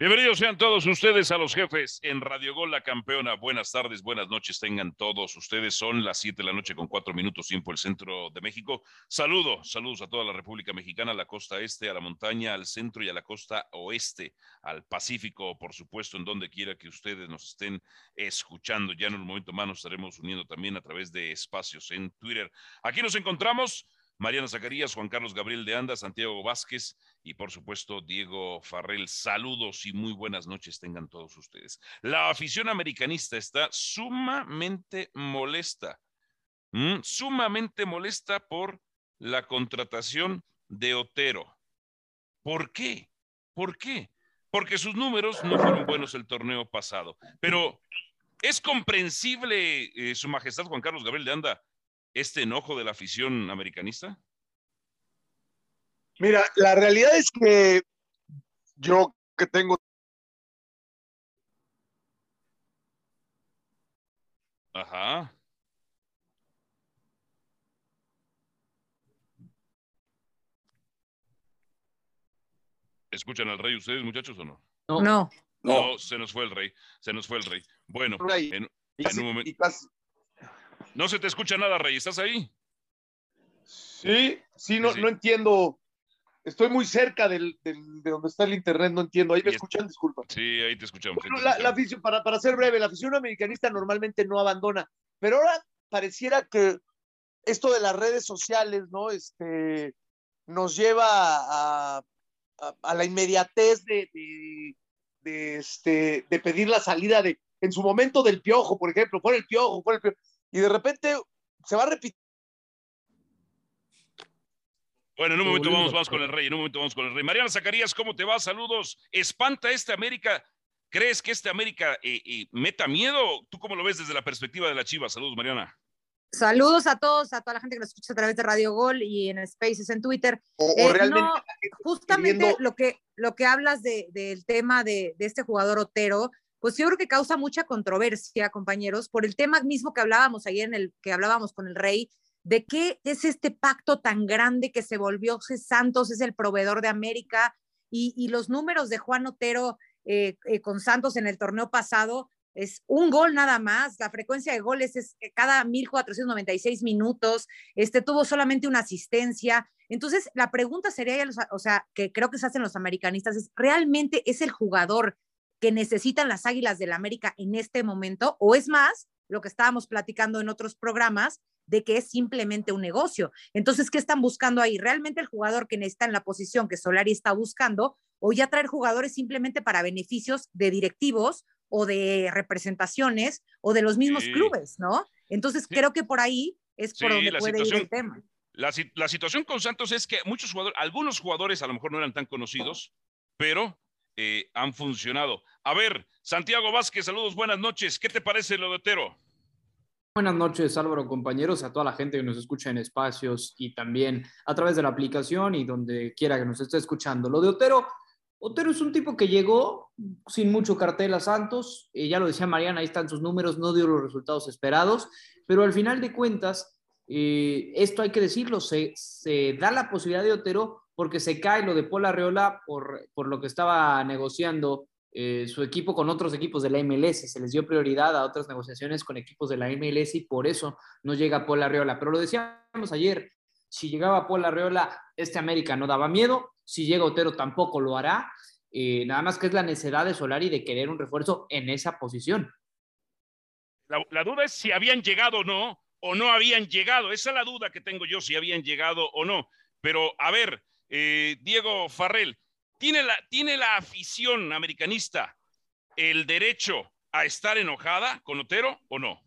Bienvenidos sean todos ustedes a los jefes en Radio Gol La Campeona. Buenas tardes, buenas noches tengan todos ustedes. Son las 7 de la noche con 4 minutos tiempo el centro de México. Saludo, saludos a toda la República Mexicana, a la costa este, a la montaña, al centro y a la costa oeste, al Pacífico, por supuesto, en donde quiera que ustedes nos estén escuchando. Ya en un momento más nos estaremos uniendo también a través de espacios en Twitter. Aquí nos encontramos. Mariana Zacarías, Juan Carlos Gabriel de Anda, Santiago Vázquez y por supuesto Diego Farrell. Saludos y muy buenas noches tengan todos ustedes. La afición americanista está sumamente molesta, sumamente molesta por la contratación de Otero. ¿Por qué? ¿Por qué? Porque sus números no fueron buenos el torneo pasado. Pero es comprensible, eh, Su Majestad Juan Carlos Gabriel de Anda, este enojo de la afición americanista? Mira, la realidad es que yo que tengo... Ajá. ¿Escuchan al rey ustedes, muchachos, o no? No. No, no se nos fue el rey, se nos fue el rey. Bueno, en, un momento... No se te escucha nada, Rey. ¿Estás ahí? Sí, sí, no, no entiendo. Estoy muy cerca del, de donde está el internet, no entiendo. Ahí me escuchan, disculpa. Sí, ahí te escuchamos. La, afición, para, para ser breve, la afición americanista normalmente no abandona, pero ahora pareciera que esto de las redes sociales, ¿no? Este, nos lleva a, a, la inmediatez de, de, este, de pedir la salida de, en su momento del piojo, por ejemplo, fue el piojo, fue el piojo y de repente se va a repetir. Bueno, en un momento vamos, vamos con el rey, en un momento vamos con el rey. Mariana Zacarías, ¿cómo te va? Saludos. ¿Espanta este América? ¿Crees que este América eh, eh, meta miedo? ¿Tú cómo lo ves desde la perspectiva de la Chiva? Saludos, Mariana. Saludos a todos, a toda la gente que nos escucha a través de Radio Gol y en Spaces en Twitter. Eh, justamente lo, que, lo que hablas del tema de, de, este jugador Otero, pues yo creo que causa mucha controversia, compañeros, por el tema mismo que hablábamos ayer en el que hablábamos con el rey, de qué es este pacto tan grande que se volvió Santos, es el proveedor de América, y, los números de Juan Otero eh, eh, con Santos en el torneo pasado es un gol nada más, la frecuencia de goles es cada 1496 minutos, este tuvo solamente una asistencia. Entonces, la pregunta sería, o sea, que creo que se hacen los americanistas, es, ¿realmente es el jugador que necesitan las Águilas del la América en este momento, o es más, lo que estábamos platicando en otros programas, de que es simplemente un negocio. Entonces, ¿qué están buscando ahí? ¿Realmente el jugador que necesita en la posición que Solari está buscando o ya traer jugadores simplemente para beneficios de directivos o de representaciones o de los mismos clubes, ¿no? Entonces, creo que por ahí es por donde puede ir el tema. La, la, situación con Santos es que muchos jugadores, algunos jugadores a lo mejor no eran tan conocidos, pero eh, han funcionado. A ver, Santiago Vázquez, saludos, buenas noches. ¿Qué te parece lo de Otero? Buenas noches, Álvaro, compañeros, a toda la gente que nos escucha en espacios y también a través de la aplicación y donde quiera que nos esté escuchando. Lo de Otero, Otero es un tipo que llegó sin mucho cartel a Santos, eh, ya lo decía Mariana, ahí están sus números, no dio los resultados esperados, pero al final de cuentas, eh, esto hay que decirlo, se, se da la posibilidad de Otero porque se cae lo de Paul Arreola por, por lo que estaba negociando eh, su equipo con otros equipos de la MLS. Se les dio prioridad a otras negociaciones con equipos de la MLS y por eso no llega Paul Arreola. Pero lo decíamos ayer, si llegaba Paul Arreola, este América no daba miedo. Si llega Otero tampoco lo hará. Eh, nada más que es la necesidad de Solari de querer un refuerzo en esa posición. La, la, duda es si habían llegado o no, o no habían llegado. Esa es la duda que tengo yo, si habían llegado o no. Pero a ver, eh, Diego Farrell, ¿tiene la, ¿tiene la afición americanista el derecho a estar enojada con Otero o no?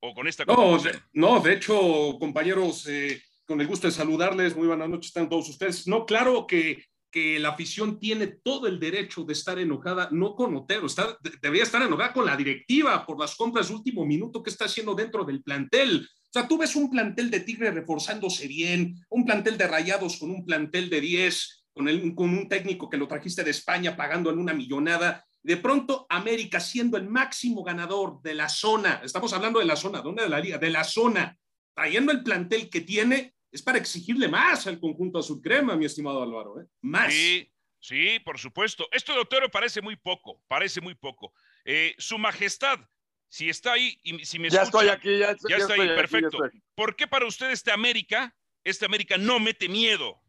¿O con esta No, de, no, de hecho, compañeros, eh, con el gusto de saludarles, muy buenas noches, están todos ustedes. No, claro que, que la afición tiene todo el derecho de estar enojada, no con Otero, está, debería estar enojada con la directiva por las compras de último minuto que está haciendo dentro del plantel. O sea, tú ves un plantel de Tigre reforzándose bien, un plantel de Rayados con un plantel de 10, con, el, con un técnico que lo trajiste de España pagando en una millonada. De pronto, América siendo el máximo ganador de la zona, estamos hablando de la zona, ¿dónde de la liga? De la zona, trayendo el plantel que tiene, es para exigirle más al conjunto azul crema, mi estimado Álvaro, ¿eh? más. Sí, Sí, por supuesto. Esto de parece muy poco, parece muy poco. Eh, su majestad, si está ahí y si me ya estoy aquí, ya, ya, está ahí, perfecto. ¿Por qué para usted este América, este América no mete miedo?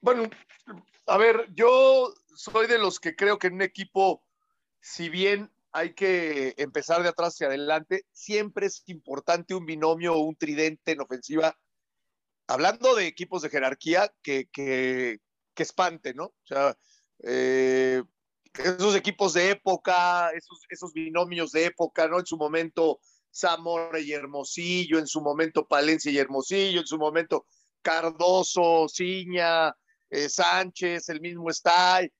Bueno, a ver, yo soy de los que creo que en un equipo, si bien hay que empezar de atrás hacia adelante, siempre es importante un binomio o un tridente en ofensiva. Hablando de equipos de jerarquía, que, que, que espante, ¿no? O sea, eh, esos equipos de época, esos, esos binomios de época, ¿no? En su momento Zamora y Hermosillo, en su momento Palencia y Hermosillo, en su momento Cardoso, Ciña, eh, Sánchez, el mismo está, eh,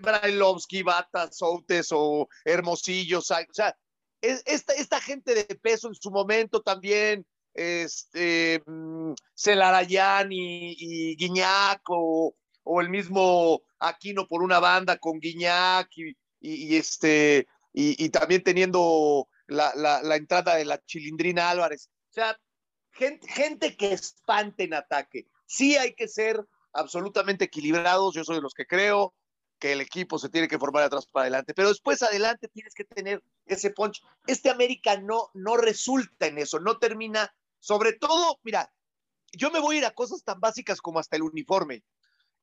Brailovsky, Bata, Soutes o Hermosillo, o sea, esta, esta gente de peso en su momento también, este, mm, Celarayán y, y Guiñac o, el mismo Aquino por una banda con Guiñac y, este, y, también teniendo la, entrada de la Chilindrina Álvarez. O sea, gente, gente que espante en ataque. Sí hay que ser absolutamente equilibrados, yo soy de los que creo que el equipo se tiene que formar atrás para adelante, pero después adelante tienes que tener ese punch. Este América no, no resulta en eso, no termina, sobre todo, mira, yo me voy a ir a cosas tan básicas como hasta el uniforme.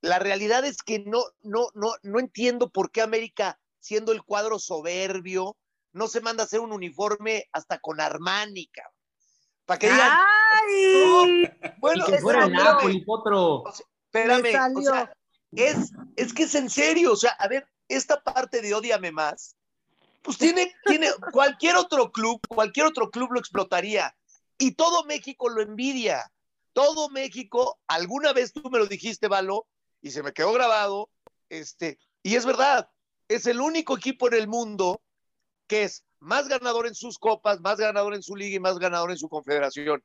La realidad es que no, no, no, no entiendo por qué América, siendo el cuadro soberbio, no se manda a hacer un uniforme hasta con Armani, Para que digan. ¡Ay! bueno, que fuera espérame, o sea, es, es que es en serio, o sea, a ver, esta parte de Odiame Más, pues tiene, tiene, cualquier otro club, cualquier otro club lo explotaría, y todo México lo envidia, todo México, alguna vez tú me lo dijiste, Valo, y se me quedó grabado, este, y es verdad, es el único equipo en el mundo que es más ganador en sus copas, más ganador en su liga y más ganador en su confederación.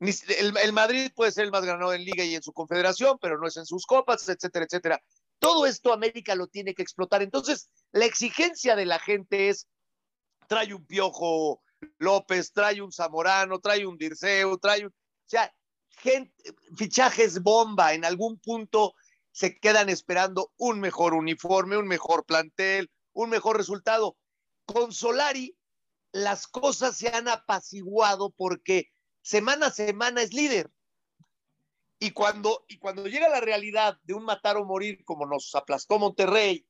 El, Madrid puede ser el más ganador en liga y en su confederación, pero no es en sus copas, etcétera, etcétera. Todo esto América lo tiene que explotar. Entonces, la exigencia de la gente es, trae un Piojo López, trae un Zamorano, trae un Dirceu, trae un... O sea, gente, fichajes bomba, en algún punto se quedan esperando un mejor uniforme, un mejor plantel, un mejor resultado. Con Solari, las cosas se han apaciguado porque semana a semana es líder. Y cuando, y cuando llega la realidad de un matar o morir, como nos aplastó Monterrey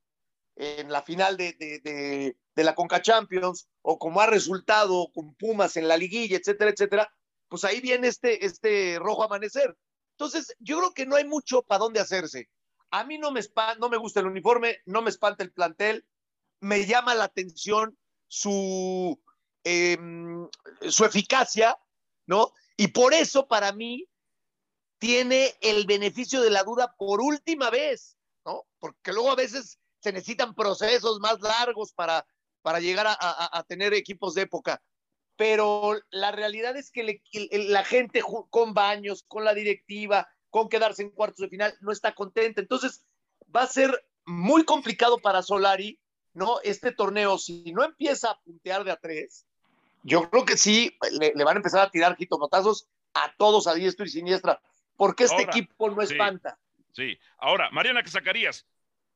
en la final de, de, de, la Conca Champions, o como ha resultado con Pumas en la liguilla, etcétera, etcétera, pues ahí viene este, este rojo amanecer. Entonces, yo creo que no hay mucho para dónde hacerse. A mí no me, no me gusta el uniforme, no me espanta el plantel, me llama la atención su, em, su eficacia, ¿no? Y por eso para mí tiene el beneficio de la duda por última vez, ¿no? Porque luego a veces se necesitan procesos más largos para, para llegar a, tener equipos de época. Pero la realidad es que la gente con baños, con la directiva, con quedarse en cuartos de final, no está contenta. Entonces, va a ser muy complicado para Solari, ¿no? Este torneo, si no empieza a puntear de a tres, yo creo que sí, le, van a empezar a tirar jitomotazos a todos a diestro y siniestra, porque este equipo no espanta. Sí, ahora, Mariana Zacarías,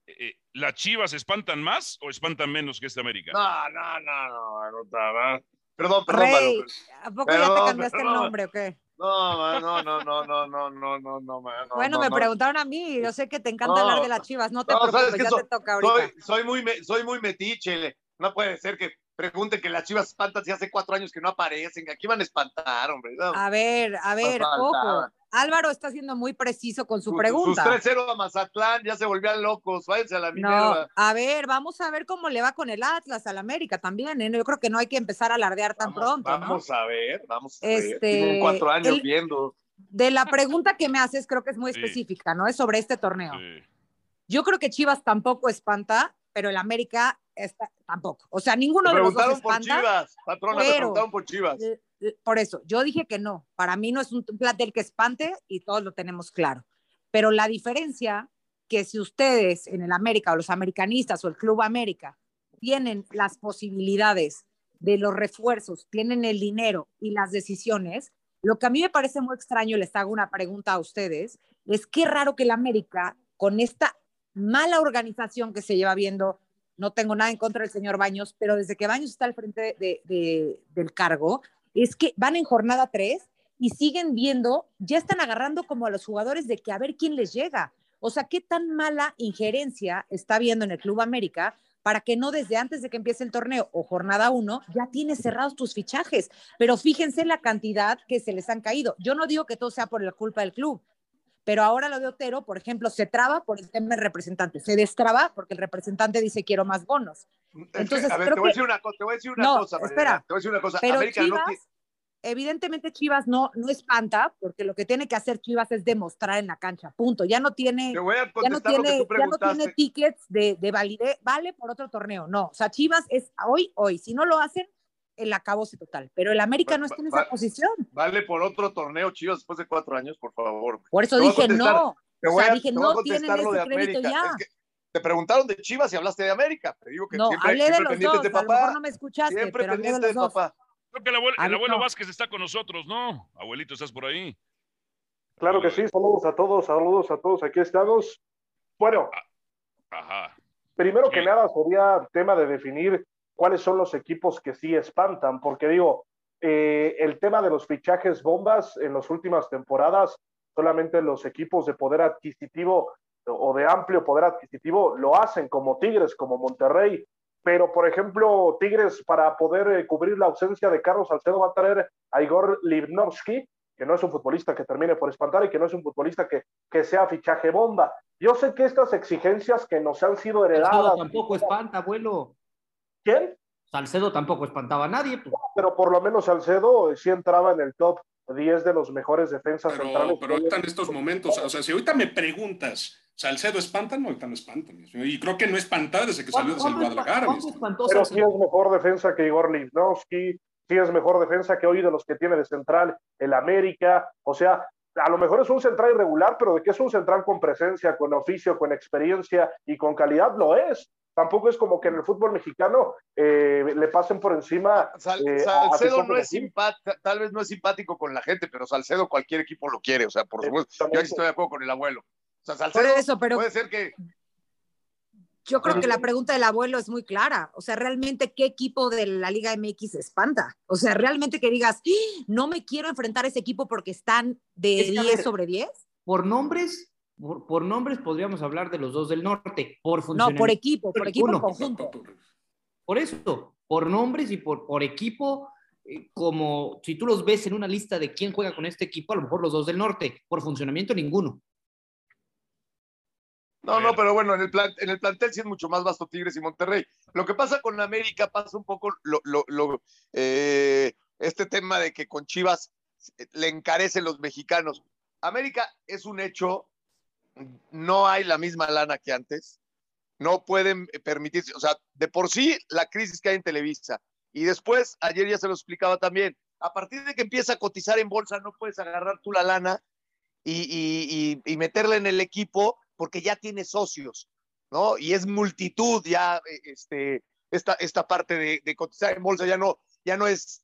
eh, eh, ¿las Chivas espantan más o espantan menos que este América? No, no, no, no, no, no Perdón, perdón, Rey, ¿A poco ya te cambiaste el nombre o qué? No, no, no, no, no, no, no, no, no, Bueno, me preguntaron a mí, yo sé que te encanta hablar de las chivas, no te preocupes, ya te toca ahorita. Soy, soy, muy, soy muy metiche, no puede ser que pregunten que las chivas espantan si hace cuatro años que no aparecen. Aquí van a espantar, hombre. a ver, a ver, ojo. Álvaro está siendo muy preciso con su pregunta. Sus 3-0 a Mazatlán ya se volvían locos. Váyanse a la Minerva. No, a ver, vamos a ver cómo le va con el Atlas al América también. ¿eh? Yo creo que no hay que empezar a alardear tan pronto. Vamos a ver, vamos a ver. Este, Tienen cuatro años viendo. De la pregunta que me haces, creo que es muy específica, ¿no? Es sobre este torneo. Yo creo que Chivas tampoco espanta, pero el América tampoco. O sea, ninguno de los dos espanta. Por Chivas, patrona, me preguntaron por Chivas. Por eso, yo dije que no. Para mí no es un plantel que espante y todos lo tenemos claro. Pero la diferencia que si ustedes en el América o los americanistas o el Club América tienen las posibilidades de los refuerzos, tienen el dinero y las decisiones, lo que a mí me parece muy extraño, les hago una pregunta a ustedes, es qué raro que el América con esta mala organización que se lleva viendo. No tengo nada en contra del señor Baños, pero desde que Baños está al frente del cargo, es que van en jornada tres y siguen viendo, ya están agarrando como a los jugadores de que a ver quién les llega. O sea, qué tan mala injerencia está viendo en el Club América para que no desde antes de que empiece el torneo o jornada uno ya tienes cerrados tus fichajes. Pero fíjense la cantidad que se les han caído. Yo no digo que todo sea por la culpa del club, pero ahora lo de Otero, por ejemplo, se traba por el tema del representante, se destraba porque el representante dice quiero más bonos. Entonces, a ver, te voy a decir una cosa, te voy a decir una no, cosa, espera, te voy a decir una cosa. Pero Chivas, evidentemente Chivas no, no espanta, porque lo que tiene que hacer Chivas es demostrar en la cancha, punto. Ya no tiene, ya no tiene, ya no tiene tickets de, de validez, vale por otro torneo, no. O sea, Chivas es hoy, hoy. Si no lo hacen, el acabose total. Pero el América no está en esa posición. Vale por otro torneo, Chivas, después de cuatro años, por favor. Por eso dije no. Te voy o sea, dije, no tienen ese crédito ya. te preguntaron de Chivas y hablaste de América. Te digo que no, siempre, hablé de los dos. De papá. A lo mejor no me escuchaste, siempre pero pendiente de, de papá. Creo que el abuelo, el abuelo Vázquez está con nosotros, ¿no? Abuelito, ¿estás por ahí? Claro que sí, saludos a todos, saludos a todos, aquí estamos. Bueno, ah, Ajá. primero que nada sería tema de definir cuáles son los equipos que sí espantan, porque digo, eh, el tema de los fichajes bombas en las últimas temporadas, solamente los equipos de poder adquisitivo o de amplio poder adquisitivo lo hacen, como Tigres, como Monterrey, pero por ejemplo, Tigres para poder eh, cubrir la ausencia de Carlos Salcedo va a traer a Igor Livnovsky, que no es un futbolista que termine por espantar y que no es un futbolista que, que sea fichaje bomba. Yo sé que estas exigencias que nos han sido heredadas... tampoco espanta, abuelo. ¿Quién? Salcedo tampoco espantaba a nadie. Pues. Pero por lo menos Salcedo sí entraba en el top 10 de los mejores defensas pero, centrales. Pero ahorita en estos momentos, o sea, si ahorita me preguntas, ¿Salcedo espanta? No, ahorita no espanta. Y creo que no espanta desde que salió desde el Guadalajara. Pero sí es mejor defensa que Igor Livnowski, sí es mejor defensa que hoy de los que tiene de central el América. O sea, a lo mejor es un central irregular, pero de que es un central con presencia, con oficio, con experiencia y con calidad, lo es tampoco es como que en el fútbol mexicano eh, le pasen por encima. Eh, Salcedo no es simpático, tal vez no es simpático con la gente, pero Salcedo cualquier equipo lo quiere, o sea, por supuesto, yo estoy de acuerdo con el abuelo. O sea, Salcedo eso, pero puede ser que... Yo creo que la pregunta del abuelo es muy clara. O sea, realmente, ¿qué equipo de la Liga MX espanta? O sea, realmente que digas, ¡Ah! no me quiero enfrentar a ese equipo porque están de 10 sobre 10. Por nombres, por, nombres podríamos hablar de los dos del norte, por No, por equipo, por equipo conjunto. Por eso, por nombres y por, por equipo, eh, como si tú los ves en una lista de quién juega con este equipo, a lo mejor los dos del norte, por funcionamiento ninguno. No, no, pero bueno, en el, plan, en el plantel sí es mucho más vasto Tigres y Monterrey. Lo que pasa con América pasa un poco lo, lo, eh, este tema de que con Chivas le encarecen los mexicanos. América es un hecho no hay la misma lana que antes, no pueden permitirse, o sea, de por sí la crisis que hay en Televisa y después, ayer ya se lo explicaba también, a partir de que empieza a cotizar en bolsa, no puedes agarrar tú la lana y, y, meterla en el equipo porque ya tiene socios, ¿no? Y es multitud ya, este, esta, esta parte de, cotizar en bolsa ya no, ya no es,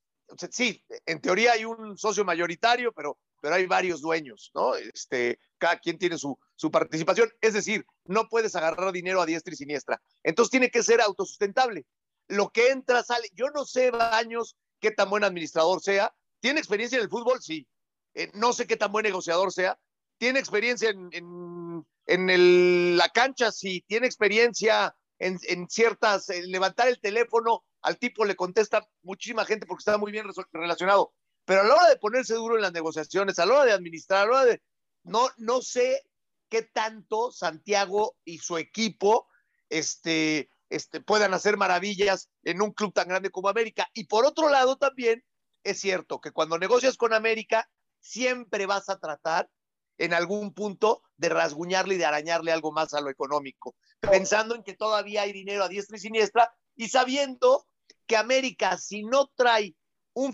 sí, en teoría hay un socio mayoritario, pero pero hay varios dueños, ¿no? Este, cada quien tiene su, su participación. Es decir, no puedes agarrar dinero a diestra y siniestra. Entonces tiene que ser autosustentable. Lo que entra, sale. Yo no sé, Baños, qué tan buen administrador sea. ¿Tiene experiencia en el fútbol? Sí. Eh, no sé qué tan buen negociador sea. ¿Tiene experiencia en, en, en el, la cancha? Sí. ¿Tiene experiencia en, en ciertas, levantar el teléfono? Al tipo le contesta muchísima gente porque está muy bien relacionado pero a la hora de ponerse duro en las negociaciones, a la hora de administrar, a la hora de... No, no sé qué tanto Santiago y su equipo este, este, puedan hacer maravillas en un club tan grande como América. Y por otro lado también es cierto que cuando negocias con América, siempre vas a tratar en algún punto de rasguñarle y de arañarle algo más a lo económico, pensando en que todavía hay dinero a diestra y siniestra y sabiendo que América, si no trae un,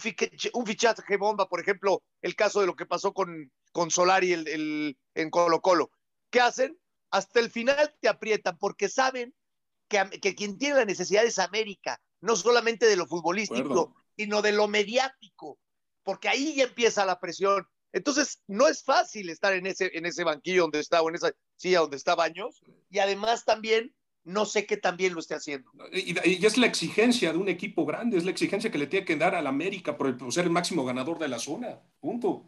un fichaje bomba, por ejemplo, el caso de lo que pasó con, con Solari el, el, en Colo Colo. ¿Qué hacen? Hasta el final te aprietan porque saben que, que quien tiene la necesidad es América, no solamente de lo futbolístico, sino de lo mediático, porque ahí ya empieza la presión. Entonces, no es fácil estar en ese, en ese banquillo donde está, o en esa silla donde está Baños, y además también no sé qué también lo esté haciendo. Y, es la exigencia de un equipo grande, es la exigencia que le tiene que dar al América por, por ser el máximo ganador de la zona. Punto.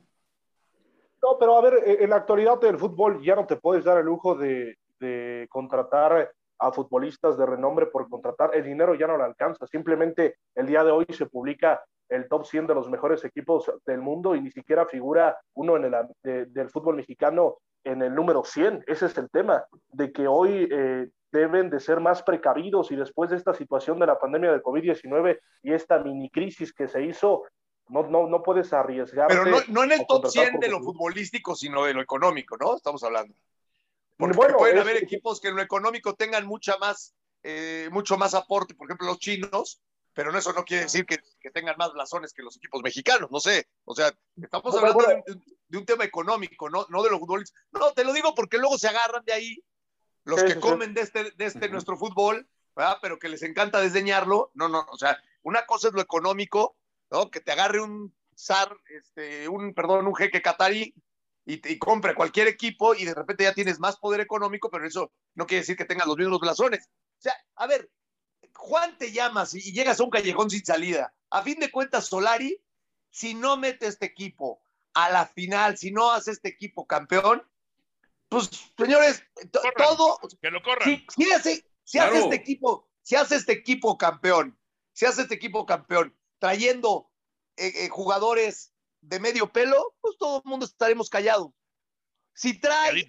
No, pero a ver, en la actualidad del fútbol ya no te puedes dar el lujo de, de contratar a futbolistas de renombre por contratar, el dinero ya no le alcanza. Simplemente el día de hoy se publica el top 100 de los mejores equipos del mundo y ni siquiera figura uno en el, del fútbol mexicano en el número 100. Ese es el tema, de que hoy eh, deben de ser más precavidos y después de esta situación de la pandemia del COVID-19 y esta mini crisis que se hizo, no, no, no puedes arriesgar. Pero no, no en el top 100 de lo futbolístico, sino de lo económico, ¿no? Estamos hablando. Porque bueno, pueden haber equipos que en lo económico tengan mucha más, eh, mucho más aporte, por ejemplo, los chinos, pero eso no quiere decir que, que, tengan más blasones que los equipos mexicanos, no sé. O sea, estamos hablando de, un tema económico, no, no de los futbolistas. No, te lo digo porque luego se agarran de ahí los que comen de este, de este nuestro fútbol, ¿verdad? pero que les encanta desdeñarlo. No, no, o sea, una cosa es lo económico, ¿no? Que te agarre un zar, este, un, perdón, un jeque catarí y, y, compre cualquier equipo y de repente ya tienes más poder económico, pero eso no quiere decir que tengas los mismos blasones. O sea, a ver, Juan te llamas y llegas a un callejón sin salida. A fin de cuentas, Solari, si no mete este equipo a la final, si no hace este equipo campeón, pues señores, todo. Que lo corran. Si, hace, este equipo, si hace este equipo campeón, si hace este equipo campeón, trayendo eh, eh, jugadores de medio pelo, pues todo el mundo estaremos callados. Si trae,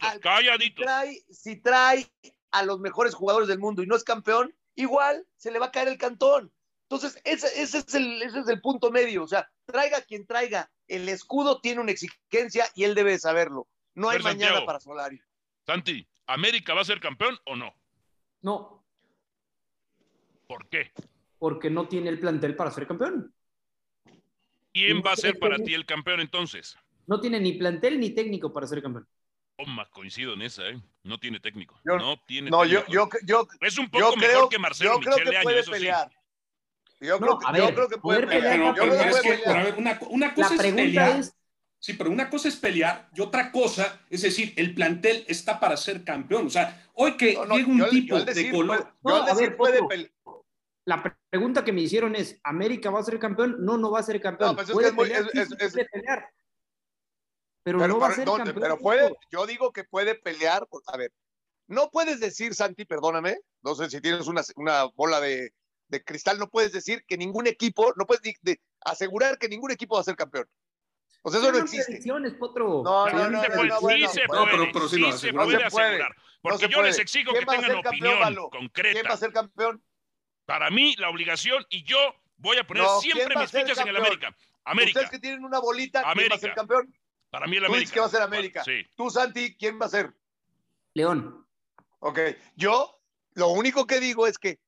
trae, si trae a los mejores jugadores del mundo y no es campeón, igual se le va a caer el cantón. Entonces, ese, es el, ese es el punto medio. O sea, traiga quien traiga, el escudo tiene una exigencia y él debe saberlo. No hay mañana para Solari. Santi, ¿América va a ser campeón o no? No. ¿Por qué? Porque no tiene el plantel para ser campeón. ¿Quién va a ser para ti el campeón entonces? No tiene ni plantel ni técnico para ser campeón. Toma, coincido en esa, ¿eh? No tiene técnico. no tiene no, Yo, yo, yo, es un poco mejor que Marcelo yo creo que puede pelear. Yo, creo, que, yo creo que puede pelear. Una, cosa es pelear. Sí, pero una cosa es pelear y otra cosa es decir, el plantel está para ser campeón. O sea, hoy que llega un tipo de color. yo decir puede pelear. La pregunta que me hicieron es: ¿América va a ser campeón? No, no va a ser campeón. No, pues es que es, es, es, pelear pero, no va a ser Pero puede, yo digo que puede pelear. A ver, no puedes decir, Santi, perdóname, no sé si tienes una, una bola de, de, cristal, no puedes decir que ningún equipo, no puedes de, asegurar que ningún equipo va a ser campeón. Pues eso no existe. Potro. No, no, no, sí se puede, pero, sí, se puede asegurar. Porque yo les exijo que tengan opinión concreta. ¿Quién va a ser campeón? Para mí, la obligación, y yo voy a poner siempre mis fichas en el América. América. Ustedes que tienen una bolita, ¿quién América. va a ser campeón? Para mí el América. Tú que va a ser América. Sí. Tú, Santi, ¿quién va a ser? León. Ok. Yo, lo único que digo es que.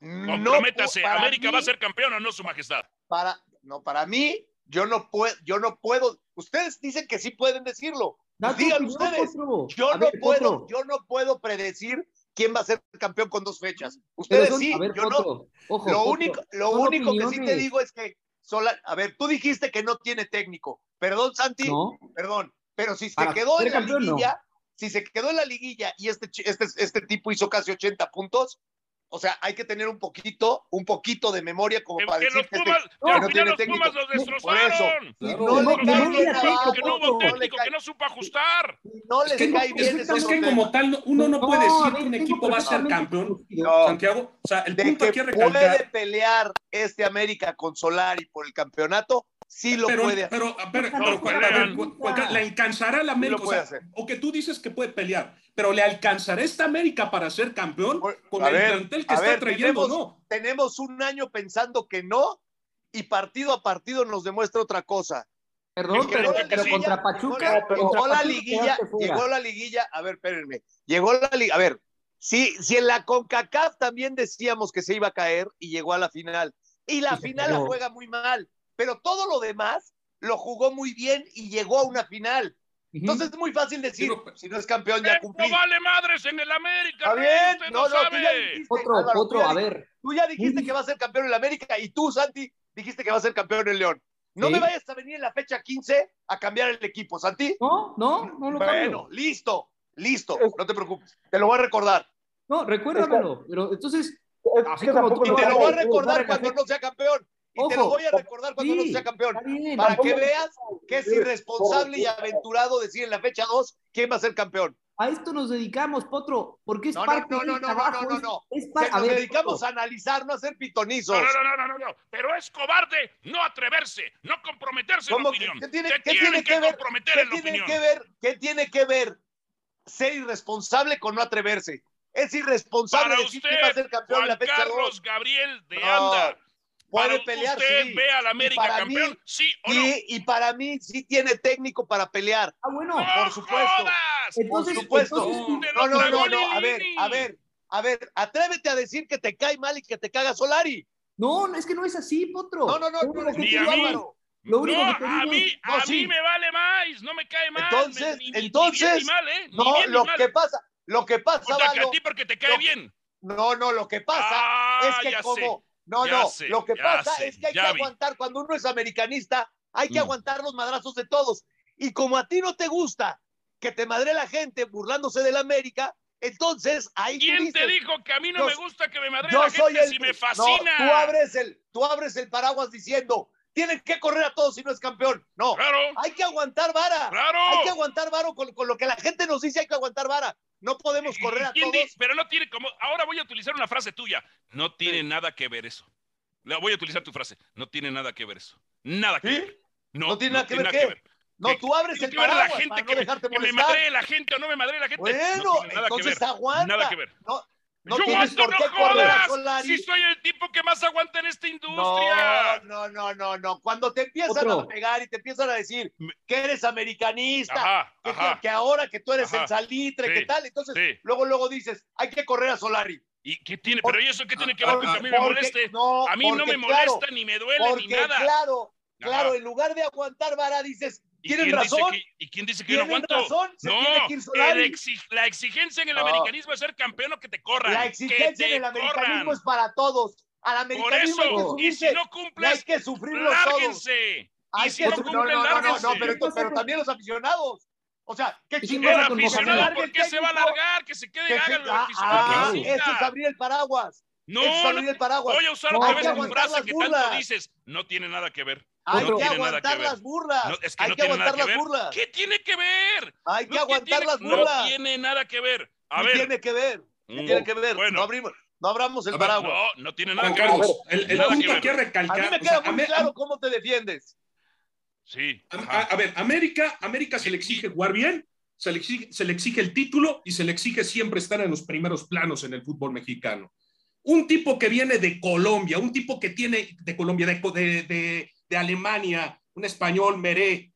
Comprométase, no, ¿América va a ser campeón o no, Su Majestad? Para, no, para mí, yo no puedo, yo no puedo. Ustedes dicen que sí pueden decirlo. Pues digan ustedes. Yo no puedo, yo no puedo predecir quién va a ser campeón con dos fechas. Ustedes sí, yo no. Ojo, lo único, lo único que sí te digo es que a ver, tú dijiste que no tiene técnico. Perdón, Santi, perdón, pero si se quedó en la liguilla, si se quedó en la liguilla y este, este, este tipo hizo casi 80 puntos, o sea, hay que tener un poquito, un poquito de memoria como para decir que, este, no, tiene técnico. Los destrozaron. No le cae bien que no hubo técnico, que no supo ajustar. No les cae bien. Es, que como tal, uno no puede decir que un equipo va a ser campeón, Santiago. O sea, el punto aquí es recalcar. puede pelear este América con Solari por el campeonato, sí lo puede hacer. Pero, pero, pero, ¿le alcanzará la América? o, sea, o, que tú dices que puede pelear, pero ¿le alcanzará esta América para ser campeón con el plantel que está trayendo? no. Tenemos un año pensando que no y partido a partido nos demuestra otra cosa. Perdón, pero, contra Pachuca. Llegó, la liguilla, llegó la liguilla, a ver, espérenme, llegó la liguilla, a ver, si, si en la CONCACAF también decíamos que se iba a caer y llegó a la final, y la final la juega muy mal, pero todo lo demás lo jugó muy bien y llegó a una final. Entonces es muy fácil decir, si no es campeón ya cumplí. No vale madres en el América. Está bien, no, no, tú ya dijiste, otro, otro, a ver. Tú ya dijiste que va a ser campeón en el América y tú, Santi, dijiste que va a ser campeón en León. No me vayas a venir en la fecha 15 a cambiar el equipo, Santi. No, no, no lo Bueno, listo, listo, no te preocupes. Te lo voy a recordar. No, recuérdamelo. Pero entonces, así como tú te lo voy a recordar cuando no sea campeón. Y te lo voy a recordar cuando no sea campeón. para que veas que es irresponsable y aventurado decir en la fecha 2 quién va a ser campeón. A esto nos dedicamos, Potro, porque es no, parte no, no, no, no, no, no, no, nos dedicamos a analizar, no a hacer pitonizos. No, no, no, no, no, pero es cobarde no atreverse, no comprometerse en la opinión. ¿Qué tiene, ¿qué tiene que, ver, ¿qué tiene que ver? ¿Qué tiene que ver ser irresponsable con no atreverse? Es irresponsable Para usted, va a ser campeón Juan la fecha Carlos Gabriel de Anda. Puede pelear, usted ve al América campeón, sí o no. Y para mí sí tiene técnico para pelear. Ah, bueno. por supuesto. por supuesto. no, no, no, no. A ver, a ver, a ver. Atrévete a decir que te cae mal y que te caga Solari. No, es que no es así, Potro. No, no, no. no, Ni a mí. Lo único no, que a mí, a mí me vale más, no me cae mal. Entonces, ni, entonces, ni mal, ¿eh? no, bien, lo que pasa, lo que pasa, o sea, que a ti porque te cae lo, bien. No, no, lo que pasa ah, es que como, sé, no, no, sé, lo que pasa sé, es que hay que vi. aguantar, cuando uno es americanista, hay que Mm. aguantar los madrazos de todos. Y como a ti no te gusta que te madre la gente burlándose de la América, entonces ahí tú ¿Quién dices, te dijo que a mí no yo- me gusta que me madre la soy gente el si me fascina? No, tú abres el, tú abres el paraguas diciendo, tienen que correr a todos si no es campeón. No, Claro, hay que aguantar vara. claro. Hay que aguantar varo con, con lo que la gente nos dice, hay que aguantar vara. No podemos correr a ¿Quién todos. di- Pero no tiene como. Ahora voy a utilizar una frase tuya. No tiene nada que ver eso. Voy a utilizar tu frase. No tiene nada que ver eso. Nada que ¿Sí? ver. No, ¿No tiene nada que ver qué? No, ¿Qué- tú abres el que ver la paraguas gente para no que, me, dejarte que me molestar. madre la gente o no me madre la gente. Bueno, no tiene nada entonces que ver. aguanta. Nada que ver. No, no Yo tienes aguanto, por no qué correr a jodas. Solari. Si soy el tipo que más aguanta en esta No, industria. no, no, no, no. Cuando te empiezan Otro. a pegar y te empiezan a decir que eres americanista, Ajá, que, ajá. que ahora que tú eres Ajá. el salitre, Sí, que tal, entonces sí. luego luego dices, hay que correr a Solari. ¿Y qué tiene? Por- Pero ¿y eso qué tiene que ver con que a mí me moleste? no, A mí no me claro, molesta, ni me duele, ni nada. claro, claro, en lugar de aguantar vara dices, ¿Y tienen razón, que- ¿Y quién dice que yo no aguanto? razón, se no, tiene que ir el Solari. exi- la exigencia en el No. americanismo es ser campeón o que te corran. La exigencia en el americanismo corran. es para todos. Al Por americanismo hay que eso, y si no y hay cumples, que sufrirlo todos. lárguense. Hay Y si que no sufrir- cumplen, no, no, no, lárguense. no, pero, pero también los aficionados. O sea, qué chingón. El aficionado. ¿por qué se va a largar? Que se quede Que se- haga ah, aficionado ah, que eso es abrir el paraguas. No, eso es abrir no, el paraguas. voy a usar otra vez tu frase que tanto dices. No tiene nada que ver. Hay no que aguantar las burlas. No, es que hay no que aguantar que las burlas. ¿Qué tiene que ver? Hay que No, ¿qué aguantar tiene- las No burlas. tiene nada que ver. A ¿Qué ver. tiene que ver? ¿Qué Mm, tiene que ver? bueno. No abrimos, no abramos el A ver, paraguas. No, no tiene nada Juan que ver. Carlos, el, el Nada punto que ver. hay que A mí recalcar. me o sea, queda muy claro cómo te defiendes. Sí. A, a- a ver, América, América se le exige jugar bien, se le, exige, se le exige el título y se le exige siempre estar en los primeros planos en el fútbol mexicano. Un tipo que viene de Colombia, un tipo que tiene de Colombia, de, de, de- de Alemania, un español, Meré,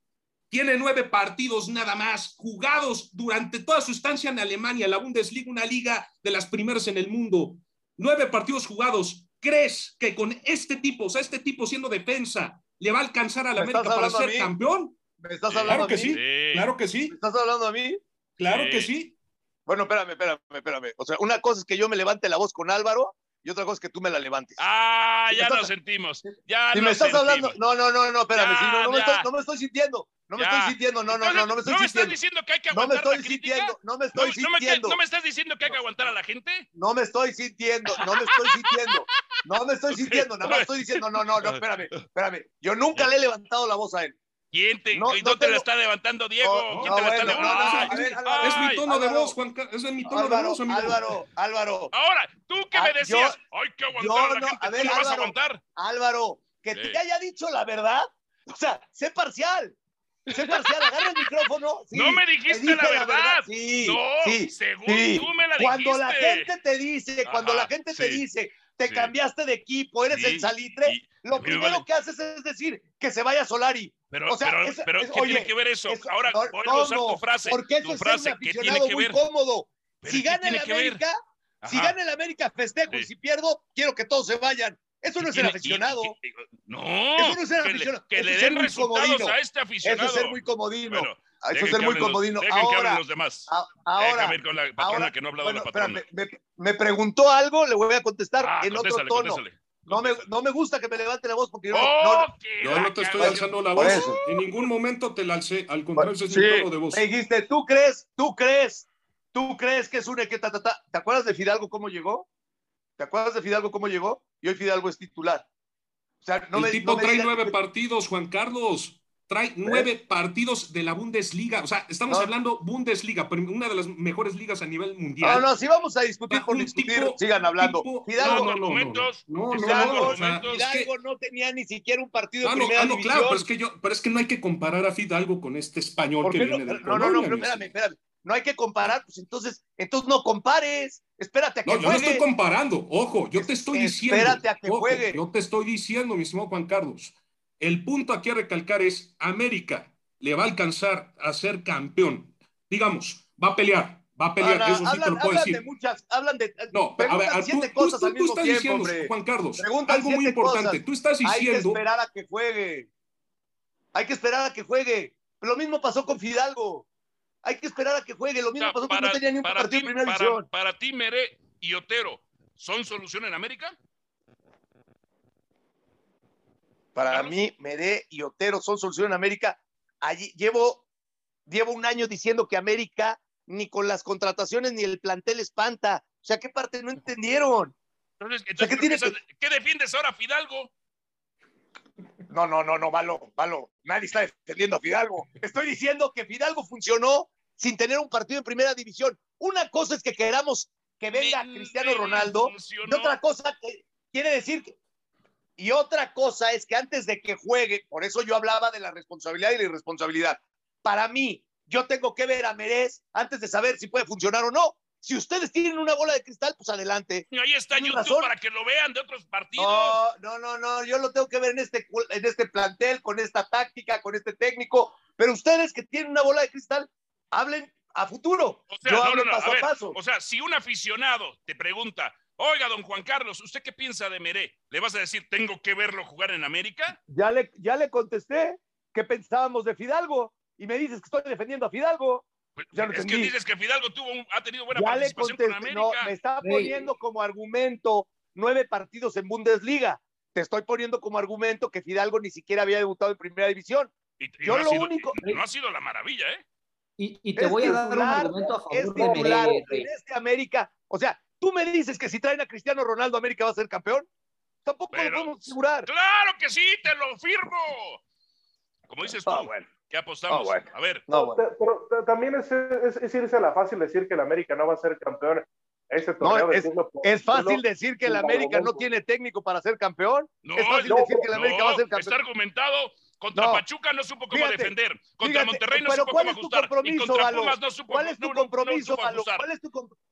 tiene nueve partidos nada más jugados durante toda su estancia en Alemania, la Bundesliga, una liga de las primeras en el mundo. Nueve partidos jugados. ¿Crees que con este tipo, o sea, este tipo siendo defensa, le va a alcanzar a la ¿Me estás América para hablando a ser mí? campeón? ¿Me estás hablando Claro que a mí? sí. Claro que sí, ¿Me estás hablando a mí? claro Sí. que sí. Bueno, espérame, espérame, espérame. O sea, una cosa es que yo me levante la voz con Álvaro y otra cosa es que tú me la levantes. Ah, Si me ya estás- nos sentimos. Ya si me estás sentimos. hablando, no, no, no, no, espérame, Ya, si no, no, me estoy, no me estoy sintiendo, no me Ya. estoy sintiendo, no, no, no, no me estoy estás sintiendo. diciendo que hay que No me aguantar estoy la crítica? sintiendo, no me ¿No, estoy no me, sintiendo, ¿No me estás diciendo que hay que aguantar a la gente? no me estoy sintiendo, no me estoy sintiendo, no me estoy sintiendo, nada más estoy diciendo, no, no, no, espérame, espérame, yo nunca le he levantado la voz a él. ¿Quién te, No, no, no te la está levantando, Diego? No, ¿Quién no, te la está bueno, levantando? Ay, ver, Álvaro, es mi tono de voz, Juan Carlos. Es mi tono de Álvaro, voz, amigo. Álvaro, Álvaro, Ahora, tú que me Ah, decías, yo- hay que aguantar a la no- gente, a ver, ¿tú vas a Álvaro. aguantar? Álvaro, que Sí. te haya dicho la verdad, o sea, sé parcial, sé parcial, agarra el micrófono. sí, No me te dijiste la verdad. Sí, no, sí, según sí. tú me la Cuando la dijiste. gente te dice, cuando Ajá, la gente te dice, te cambiaste de equipo, eres el salitre, lo primero que haces es decir que se vaya Solari. Pero, o sea, pero, pero es- ¿qué oye, tiene que ver eso? eso- Ahora no, voy a usar no, tu frase. Porque eso tu es frase, un ¿qué tiene aficionado que muy ver? cómodo. ¿Pero Si gana el? América, si gana el América, festejo, y si pierdo, quiero que todos se vayan. Eso ¿Qué no es ser aficionado. y- y- no, Eso no es ser que aficionado, Le, que le den resultados comodino. a este aficionado. Eso es ser muy comodino. Bueno, Eso es ser muy los- comodino. Que Ahora, los demás. a- ahora, Déjame ir con la patrona ahora, que no ha hablado bueno, la patrona. espérame, me, me preguntó algo, le voy a contestar Ah, en otro tono. No, me, no me gusta que me levante la voz porque yo no, yo no te estoy alzando la voz. En ningún momento te la alcé. Al contrario, ese es mi tono de voz. Me dijiste, ¿tú crees? ¿Tú crees? ¿Tú crees que es un que ta, ¿Te acuerdas de Fidalgo cómo llegó? ¿Te acuerdas de Fidalgo cómo llegó? Y hoy Fidalgo es titular. O sea, no El tipo trae nueve partidos, Juan Carlos trae nueve partidos de la Bundesliga. O sea, estamos hablando Bundesliga, una de las mejores ligas a nivel mundial. No, no, sí vamos a discutir por discutir. Sigan hablando. Fidalgo, no, no, no, Fidalgo, no tenía ni siquiera un partido de primera ah, no, claro, pero es que yo, pero es que no hay que comparar a Fidalgo con este español que viene del No, no, no, espérame, espérame. No hay que comparar, pues entonces, entonces no compares. Espérate a que juegue. No, yo no estoy comparando. Ojo, yo te estoy diciendo. Espérate a que juegue. Yo te estoy diciendo, mi estimado Juan Carlos el punto aquí a recalcar es, América le va a alcanzar a ser campeón. Digamos, va a pelear, va a pelear, eso sí te lo puedo decir. De muchas, hablan de No, a ver, tú, cosas tú, estás diciendo, Juan Carlos, algo muy importante. Tú estás diciendo. Hay que esperar a que juegue. Hay que esperar a que juegue. Lo mismo pasó con Fidalgo. Hay que esperar a que juegue. Lo mismo pasó con no tenía ni un partido en primera para, Para ti, Mere y Otero, ¿son solución en América? Para mí, Medé y Otero son solución en América. Allí llevo, llevo un año diciendo que América ni con las contrataciones ni el plantel espanta. O sea, ¿qué parte no entendieron? Entonces, ¿qué, defiendes ahora, Fidalgo? No, no, no, no, Valo, Valo. Nadie está defendiendo a Fidalgo. Estoy diciendo que Fidalgo funcionó sin tener un partido en primera división. Una cosa es que queramos que venga Cristiano Ronaldo y otra cosa que quiere decir que y otra cosa es que antes de que juegue, por eso yo hablaba de la responsabilidad y la irresponsabilidad. Para mí, yo tengo que ver a Merez antes de saber si puede funcionar o no. Si ustedes tienen una bola de cristal, pues adelante. Y ahí está YouTube para que lo vean de otros partidos. No, no, no, no, yo lo tengo que ver en este, en este plantel, con esta táctica, con este técnico. Pero ustedes que tienen una bola de cristal, hablen a futuro. O sea, yo hablo paso a paso. O sea, si un aficionado te pregunta, Oiga, don Juan Carlos, ¿usted qué piensa de Meré? ¿Le vas a decir, tengo que verlo jugar en América? Ya le, ya le contesté qué pensábamos de Fidalgo y me dices que estoy defendiendo a Fidalgo. Pues, es que dices que Fidalgo tuvo ha tenido buena participación con América. No, me está poniendo como argumento nueve partidos en Bundesliga. Te estoy poniendo como argumento que Fidalgo ni siquiera había debutado en Primera División. Yo lo único... no ha sido la maravilla, ¿eh? Y, te voy a dar un argumento a favor de Meré. En este América, o sea, ¿Tú me dices que si traen a Cristiano Ronaldo, América va a ser campeón? Tampoco lo podemos asegurar. ¡Claro que sí! ¡Te lo firmo! Como dices tú, ¿qué apostamos? A ver. pero, también es, irse a la fácil decir que el América no va a ser campeón. Ese torneo es, fácil decir que el América no tiene técnico para ser campeón. es fácil decir que el América va a ser campeón. Está argumentado contra Pachuca no supo cómo defender. Contra Monterrey no supo cómo ajustar. Y contra Pumas no supo, ¿Cuál es tu compromiso, ¿Cuál es tu,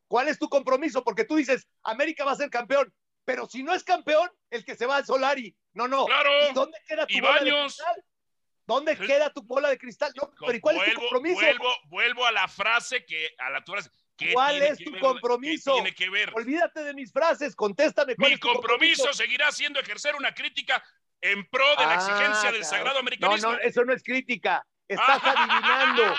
¿Cuál es tu compromiso? Porque tú dices, América va a ser campeón. Pero si no es campeón, el que se va al Solari. No, no. Claro. ¿Dónde queda tu bola de cristal? ¿Dónde queda tu bola de cristal? No, pero ¿cuál es tu compromiso? Vuelvo, vuelvo a la frase que a la frase. ¿Cuál es tu compromiso? tiene que ver? Olvídate de mis frases, contéstame. Mi compromiso seguirá siendo ejercer una crítica en pro de la ah, exigencia del sagrado americanismo. No, no, eso no es crítica. Estás adivinando.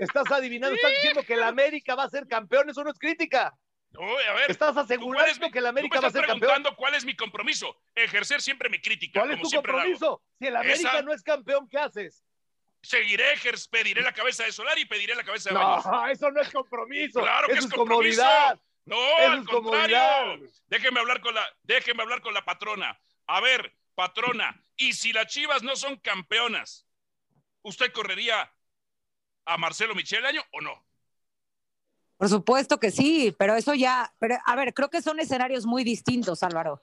Estás adivinando. Estás diciendo que el América va a ser campeón. Eso no es crítica. No, a ver, estás asegurando que el América va a ser campeón. cuál es mi compromiso. Ejercer siempre mi crítica. ¿Cuál es tu compromiso? Si el América no es campeón, ¿qué haces? Seguiré, pediré la cabeza de Solar y pediré la cabeza de Baños. No, eso no es compromiso. Claro que es, compromiso. No, al contrario. Déjenme hablar con la, déjenme hablar con la patrona. A ver, patrona, y si las Chivas no son campeonas, ¿usted correría a Marcelo Michel año o no? Por supuesto que sí, pero eso ya, pero a ver, creo que son escenarios muy distintos, Álvaro.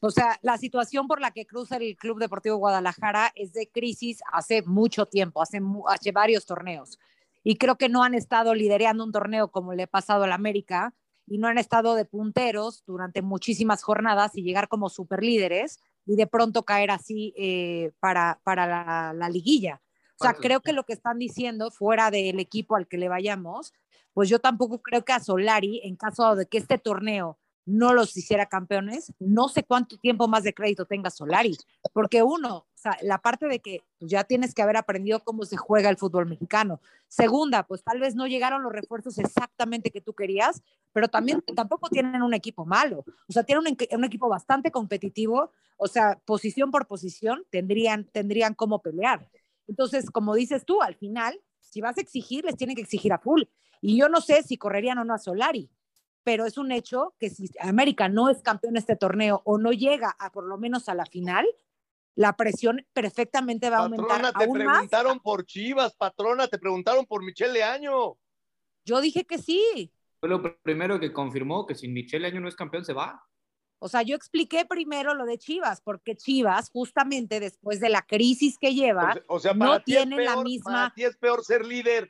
O sea, la situación por la que cruza el Club Deportivo Guadalajara es de crisis hace mucho tiempo, hace, hace varios torneos. Y creo que no han estado liderando un torneo como le ha pasado al América y no han estado de punteros durante muchísimas jornadas y llegar como superlíderes y de pronto caer así eh, para, para la, liguilla. O sea, creo que lo que están diciendo fuera del equipo al que le vayamos, pues yo tampoco creo que a Solari, en caso de que este torneo no los hiciera campeones, no sé cuánto tiempo más de crédito tenga Solari, porque uno, o sea, la parte de que pues, ya tienes que haber aprendido cómo se juega el fútbol mexicano. Segunda, pues tal vez no llegaron los refuerzos exactamente que tú querías, pero también tampoco tienen un equipo malo, o sea, tienen un, equipo bastante competitivo, o sea, posición por posición tendrían, tendrían cómo pelear. Entonces, como dices tú, al final, si vas a exigir, les tienen que exigir a full. Y yo no sé si correrían o no a Solari pero es un hecho que si América no es campeón de este torneo o no llega a por lo menos a la final, la presión perfectamente va a aumentar patrona, te preguntaron por Chivas, patrona, te preguntaron por Michelle Leaño. Yo dije que sí. Fue lo primero que confirmó que si Michelle Leaño no es campeón se va. O sea, yo expliqué primero lo de Chivas, porque Chivas, justamente después de la crisis que lleva, o sea, no tiene la misma. Para ti es peor ser líder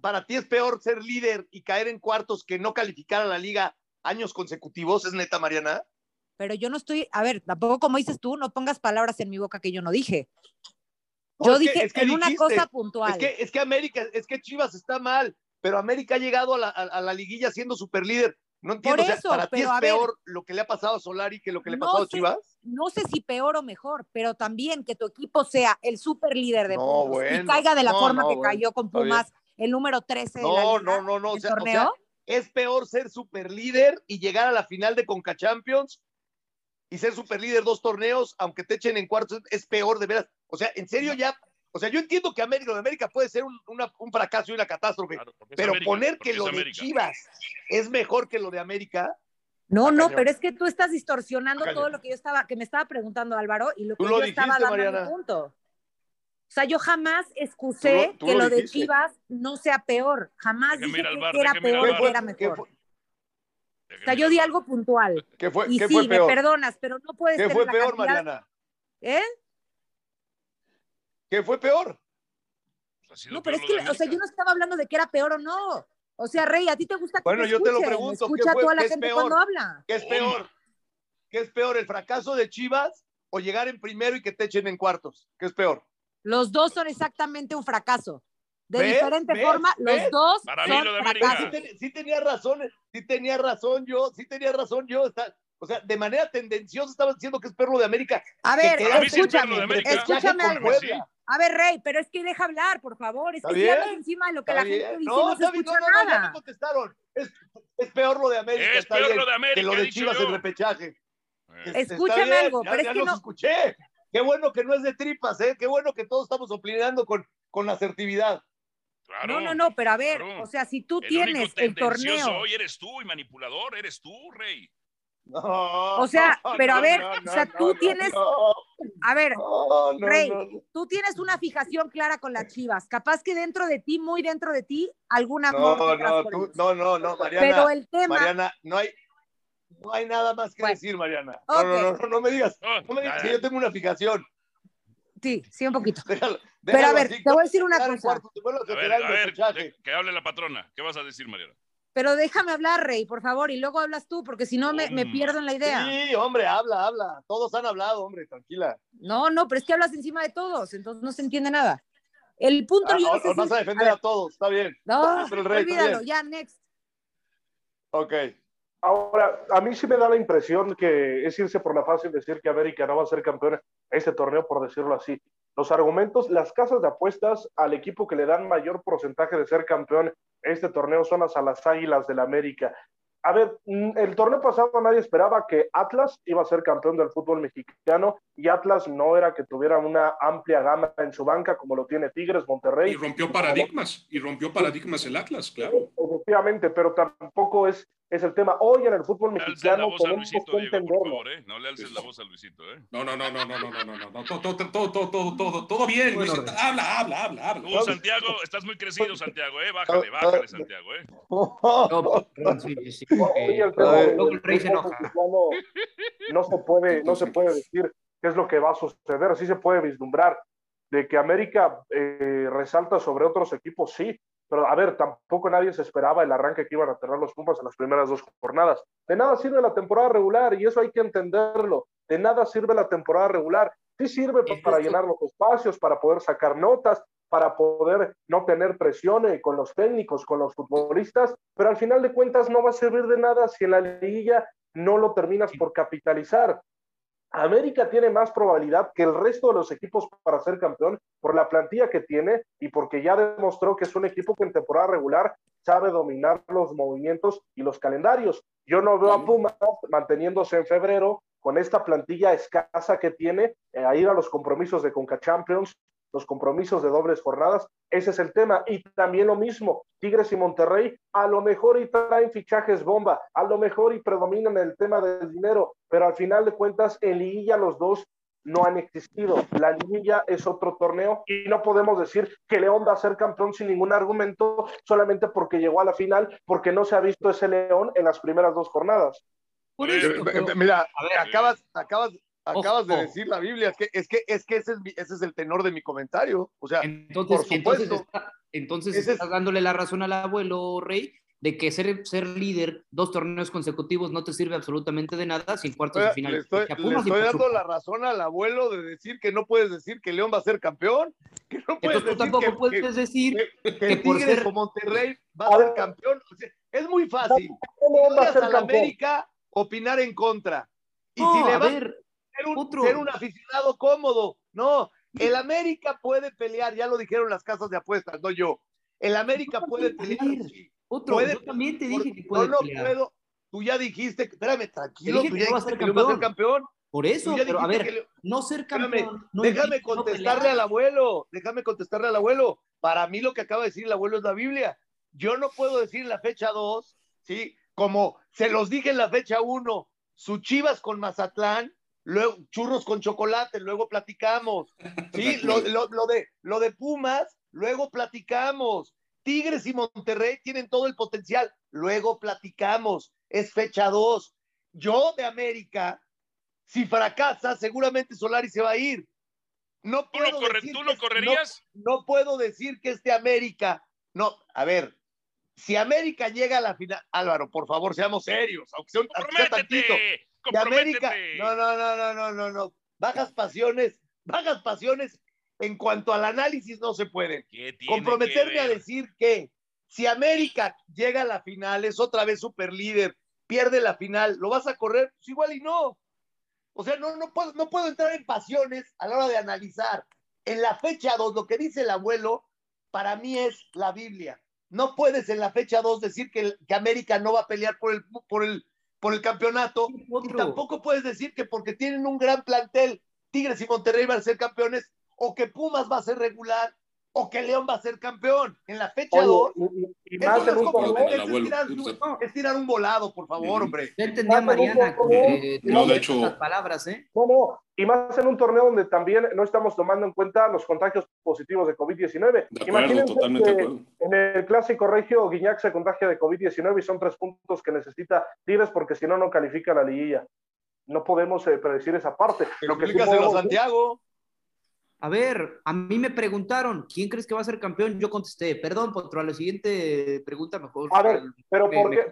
para ti es peor ser líder y caer en cuartos que no calificar a la liga años consecutivos, ¿es neta, Mariana? Pero yo no estoy, a ver, tampoco como dices tú, no pongas palabras en mi boca que yo no dije. Yo dije en una cosa puntual. Es que, es que América, es que Chivas está mal, pero América ha llegado a la, liguilla siendo super líder. No entiendo, para ti es peor lo que le ha pasado a Solari que lo que le ha pasado a Chivas. No sé si peor o mejor, pero también que tu equipo sea el super líder de puntos y caiga de la forma que cayó con Pumas el número 13 no, de la no, no, no, o sea, es peor ser super líder y llegar a la final de Conca Champions y ser super líder dos torneos, aunque te echen en cuartos, es peor de veras. O sea, en serio ya, o sea, yo entiendo que América, de América puede ser un, fracaso y una catástrofe, pero poner que lo de Chivas es mejor que lo de América. No, no, pero es que tú estás distorsionando todo lo que yo estaba, que me estaba preguntando Álvaro y lo que yo estaba dando punto. O sea, yo jamás excusé que lo, de Chivas no sea peor. Jamás dije que era peor o que era mejor. O sea, yo di algo puntual. ¿Qué fue, y ¿qué sí, fue peor? me perdonas, pero no puedes ¿Qué fue peor, Mariana? ¿Eh? ¿Qué fue peor? no, pero es que, o sea, yo no estaba hablando de que era peor o no. O sea, Rey, a ti te gusta que Bueno, yo te lo pregunto. Escucha a toda la gente cuando habla. ¿Qué es peor? ¿Qué es peor, el fracaso de Chivas o llegar en primero y que te echen en cuartos? ¿Qué es peor? Los dos son exactamente un fracaso. De diferente forma, los dos son fracasos. Sí, tenía razón, sí tenía razón yo, sí tenía razón yo. O sea, de manera tendenciosa estaba diciendo que es perro de América. A ver, escúchame, escúchame algo. A ver, Rey, pero es que deja hablar, por favor. Es que si hablas encima de lo que la gente dice, no, no se escucha no, nada. No, me contestaron. Es, es, peor lo de América. Es peor lo de América. Que lo de Chivas en repechaje. Escúchame algo, pero es que no. escuché. Qué bueno que no es de tripas, ¿eh? Qué bueno que todos estamos opinando con, con asertividad. no, no, no, pero a ver, o sea, si tú tienes el torneo. Hoy eres tú y manipulador, eres tú, Rey. No, o sea, pero a ver, o sea, tú tienes, a ver, Rey, tú tienes una fijación clara con las Chivas. Capaz que dentro de ti, muy dentro de ti, alguna no, no, no, no, no, Mariana. Pero el tema, Mariana, no hay, no hay nada más que decir, Mariana. No, no, no, no, me digas, no me digas que yo tengo una fijación. Sí, sí, un poquito. Pero a ver, te voy a decir una cosa. a ver, a ver, que hable la patrona. ¿Qué vas a decir, Mariana? Pero déjame hablar, Rey, por favor, y luego hablas tú, porque si no me, me, pierdo en la idea. Sí, hombre, habla, habla. Todos han hablado, hombre, tranquila. No, no, pero es que hablas encima de todos, entonces no se entiende nada. El punto ah, yo vas a defender a, todos, está bien. No, olvídalo, ya, next. Ok. Ahora, a mí sí me da la impresión que es irse por la fácil decir que América no va a ser campeón en este torneo, por decirlo así. Los argumentos, las casas de apuestas al equipo que le dan mayor porcentaje de ser campeón este torneo son a las Águilas del América. A ver, mm, el torneo pasado nadie esperaba que Atlas iba a ser campeón del fútbol mexicano y Atlas no era que tuviera una amplia gama en su banca como lo tiene Tigres, Monterrey. Y rompió paradigmas, y rompió paradigmas el Atlas, claro. Efectivamente, pero tampoco es es el tema. Hoy en el fútbol mexicano tenemos que entenderlo. Eh. No le alces la voz a Luisito, ¿eh? No, no, no, no, no, no, no, no, Todo, todo, todo, todo, todo bien, Luisito. Habla, habla, habla, habla. Santiago, estás muy crecido, Santiago, ¿eh? Bájale, bájale, Santiago, ¿eh? No, sí, sí. No se puede, no se puede decir qué es lo que va a suceder. Sí se puede vislumbrar de que América eh, resalta sobre otros equipos, sí, pero a ver, tampoco nadie se esperaba el arranque que iban a tener los Pumas en las primeras dos jornadas. De nada sirve la temporada regular y eso hay que entenderlo. De nada sirve la temporada regular. Sí sirve para llenar los espacios, para poder sacar notas, para poder no tener presión eh, con los técnicos, con los futbolistas, pero al final de cuentas no va a servir de nada si en la liguilla no lo terminas por capitalizar. América tiene más probabilidad que el resto de los equipos para ser campeón por la plantilla que tiene y porque ya demostró que es un equipo que en temporada regular sabe dominar los movimientos y los calendarios. Yo no veo a Pumas manteniéndose en febrero con esta plantilla escasa que tiene eh, a ir a los compromisos de Conca Champions, los compromisos de dobles jornadas, ese es el tema. Y también lo mismo, Tigres y Monterrey, a lo mejor y traen fichajes bomba, a lo mejor y predominan el tema del dinero, pero al final de cuentas, en liguilla los dos no han existido. La liguilla es otro torneo y no podemos decir que León va a ser campeón sin ningún argumento solamente porque llegó a la final, porque no se ha visto ese León en las primeras dos jornadas. Mira, a ver, acabas, acabas, acabas de decir la Biblia, es que, es que, es que ese, es ese es el tenor de mi comentario. O sea, entonces, por supuesto. Entonces, estás dándole la razón al abuelo Rey de que ser, ser líder dos torneos consecutivos no te sirve absolutamente de nada sin cuartos de final. Le estoy, dando la razón al abuelo de decir que no puedes decir que León va a ser campeón. Que no puedes Entonces, tú tampoco puedes decir que, que, por ser... Monterrey va a, ser campeón. es muy fácil. vas a la América opinar en contra. Y si le va a ver, ser un, ser un aficionado cómodo. No, el América puede pelear, ya lo dijeron las casas de apuestas, no yo. El América puede pelear. Otro, yo también te dije que puede no, no puedo. Tú ya dijiste, espérame, tranquilo, tú ya va a ser campeón. Por eso, pero a ver, no ser campeón. déjame contestarle al abuelo, déjame contestarle al abuelo. Para mí lo que acaba de decir el abuelo es la Biblia. Yo no puedo decir la fecha 2, ¿sí? Como se los dije en la fecha 1, su Chivas con Mazatlán, luego churros con chocolate, luego platicamos. Sí, lo, lo, de, lo de Pumas, luego platicamos. Tigres y Monterrey tienen todo el potencial. Luego platicamos. Es fecha 2. Yo de América, si fracasa, seguramente Solari se va a ir. No puedo ¿Tú, lo, decir ¿tú lo correrías? No, puedo decir que este América. No, a ver, si América llega a la final, Álvaro, por favor, seamos serios, aunque sea, un tantito. América, no, no, no, no, no, no, no. Bajas pasiones, bajas pasiones en cuanto al análisis no se puede. Comprometerme a decir que si América llega a la final, es otra vez super líder, pierde la final, ¿lo vas a correr? Pues igual y no. O sea, no, no, puedo, no puedo entrar en pasiones a la hora de analizar. En la fecha 2, lo que dice el abuelo, para mí es la Biblia. No puedes en la fecha 2 decir que, que, América no va a pelear por el, por el, por el campeonato. Y tampoco puedes decir que porque tienen un gran plantel, Tigres y Monterrey van a ser campeones, o que Pumas va a ser regular o que León va a ser campeón en la fecha 2. es, tirar, un volado, por favor, hombre. Ya entendía Mariana no, de hecho, las palabras, ¿eh? No, no, y más en un torneo donde también no estamos tomando en cuenta los contagios positivos de COVID-19. Imagínense que en el clásico regio Guiñac se contagia de COVID-19 y son tres puntos que necesita Tigres porque si no, no califica la liguilla. No podemos eh, predecir esa parte. Lo que sí podemos, Santiago. A ver, a mí me preguntaron, ¿quién crees que va a ser campeón? Yo contesté, perdón, Potro, a la siguiente pregunta mejor. A ver, pero ¿por, qué,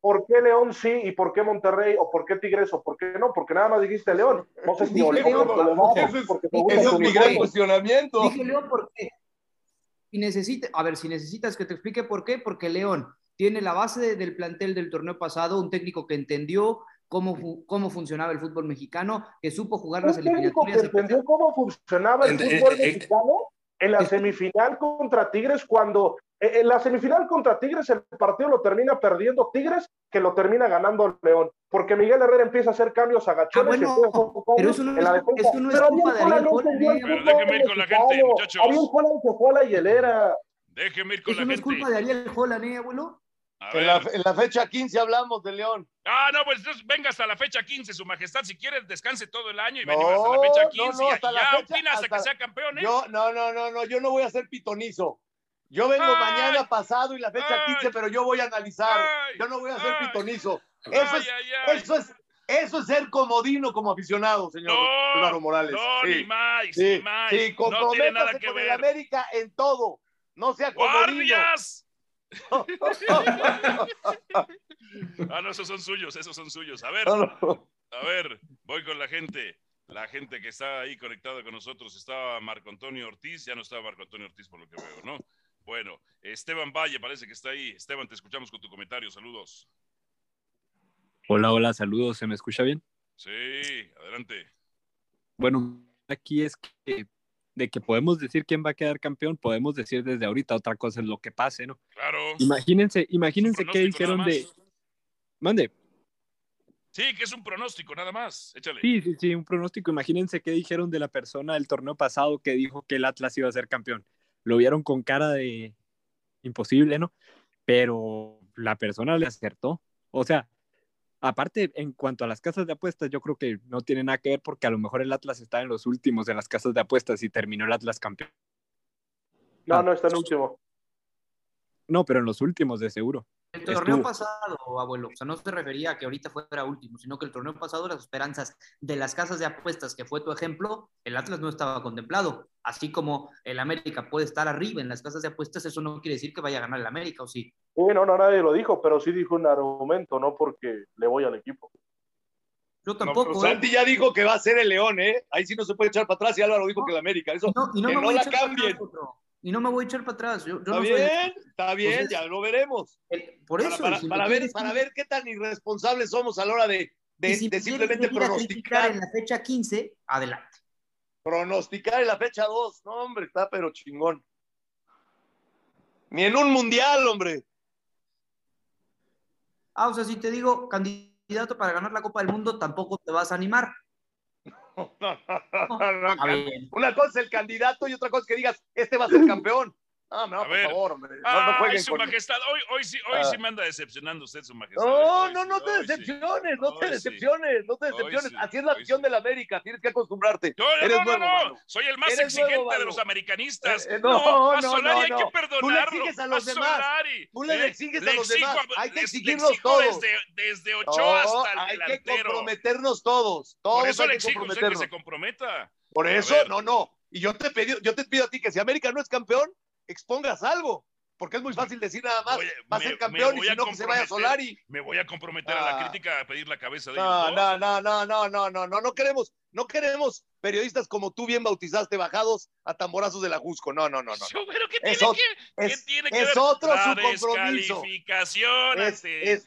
por, qué, León sí y por qué Monterrey o por qué Tigres o por qué no? Porque nada más dijiste León. No sé si León, es mi gran cuestionamiento. Dije León porque si necesita, a ver, si necesitas que te explique por qué, porque León tiene la base del plantel del torneo pasado, un técnico que entendió cómo, cómo funcionaba el fútbol mexicano, que supo jugar las eliminatorias. Que entendió cómo funcionaba el fútbol mexicano en la semifinal contra Tigres cuando eh, en la semifinal contra Tigres el partido lo termina perdiendo Tigres que lo termina ganando León porque Miguel Herrera empieza a hacer cambios agachones ah, bueno, pero eso no, es, eso no es culpa de Ariel Holland déjeme ir con la gente muchachos. Ariel Holland se fue a la hielera. Déjeme ir con eso la no gente. es culpa de Ariel Holland ¿eh abuelo? En la, en la, fecha 15 hablamos de León. Ah, no, pues entonces venga hasta la fecha 15, Su Majestad. Si quiere, descanse todo el año y venimos hasta la fecha 15. No, no, hasta y la ya fecha, opina hasta, hasta, que sea campeón, ¿eh? Yo, no, no, no, no, yo no voy a ser pitonizo. Yo vengo ay, mañana pasado y la fecha ay, 15, pero yo voy a analizar. Ay, yo no voy a ser pitonizo. Eso es, eso es, eso es ser comodino como aficionado, señor no, Morales. No, sí. ni más, sí, ni más. Sí, comprométase no con ver. el América en todo. No sea comodino. ¡Guardias! Ah, no, esos son suyos, esos son suyos. A ver, a ver, voy con la gente. la gente que está ahí conectada con nosotros. Estaba Marco Antonio Ortiz, ya no estaba Marco Antonio Ortiz por lo que veo, ¿no? Bueno, Esteban Valle parece que está ahí. Esteban, te escuchamos con tu comentario. Saludos. Hola, hola, saludos. ¿Se me escucha bien? Sí, adelante. Bueno, aquí es que de que podemos decir quién va a quedar campeón, podemos decir desde ahorita otra cosa es lo que pase, ¿no? Claro. Imagínense, imagínense qué dijeron de. Mande. Sí, que es un pronóstico, nada más. Échale. Sí, sí, sí, un pronóstico. Imagínense qué dijeron de la persona del torneo pasado que dijo que el Atlas iba a ser campeón. Lo vieron con cara de imposible, ¿no? Pero la persona le acertó. O sea, aparte, en cuanto a las casas de apuestas, yo creo que no tiene nada que ver porque a lo mejor el Atlas está en los últimos de las casas de apuestas y terminó el Atlas campeón. No, no está en último. No, pero en los últimos de seguro. El torneo pasado, abuelo, o sea, no se refería a que ahorita fuera último, sino que el torneo pasado las esperanzas de las casas de apuestas, que fue tu ejemplo, el Atlas no estaba contemplado. Así como el América puede estar arriba en las casas de apuestas, eso no quiere decir que vaya a ganar el América, ¿o sí? Bueno, no, nadie lo dijo, pero sí dijo un argumento, no porque le voy al equipo. Yo tampoco. No, ¿eh? Santi ya dijo que va a ser el León, ¿eh? Ahí sí no se puede echar para atrás y Álvaro dijo que el América. Eso, no, y no, que no la cambien y no me voy a echar para atrás. Yo, está bien, está bien, ya lo veremos. por eso. Para, para, ver, para ver qué tan irresponsables somos a la hora de, de, simplemente pronosticar. En la fecha 15, adelante. Pronosticar en la fecha 2, no, hombre, está pero chingón. Ni en un mundial, hombre. Ah, o sea, si te digo candidato para ganar la Copa del Mundo, tampoco te vas a animar. Una cosa es el candidato y otra cosa es que digas, este va a ser campeón. Ah, no, por favor, hombre. No, no su majestad, hoy, hoy, sí, hoy sí me anda decepcionando usted, su majestad. No, no, no te decepciones, no te decepciones, no te decepciones. Así es la visión de la América, tienes que acostumbrarte. No, no, no, no, soy el más exigente de los americanistas. no, no, no, hay que perdonarlo. Tú le exiges a los demás. Tú le exiges a los demás. Hay que exigirnos todos. Desde Ochoa hasta el delantero. Hay que comprometernos todos. Por eso le exijo que se comprometa. Por eso, no, no. Y yo te, pido, yo te pido a ti que si América no es campeón, expongas algo. Porque es muy fácil decir nada más, va a ser campeón y si no que se vaya Solari. Me voy a comprometer a la ah. crítica a pedir la cabeza de no, ellos. No, no, no, no, no, no, no, no queremos, no queremos periodistas como tú bien bautizaste bajados a tamborazos de la Jusco. No, no, no, no. Pero ¿qué tiene, que, es, ¿qué tiene que es ver? otro su compromiso. Es, es,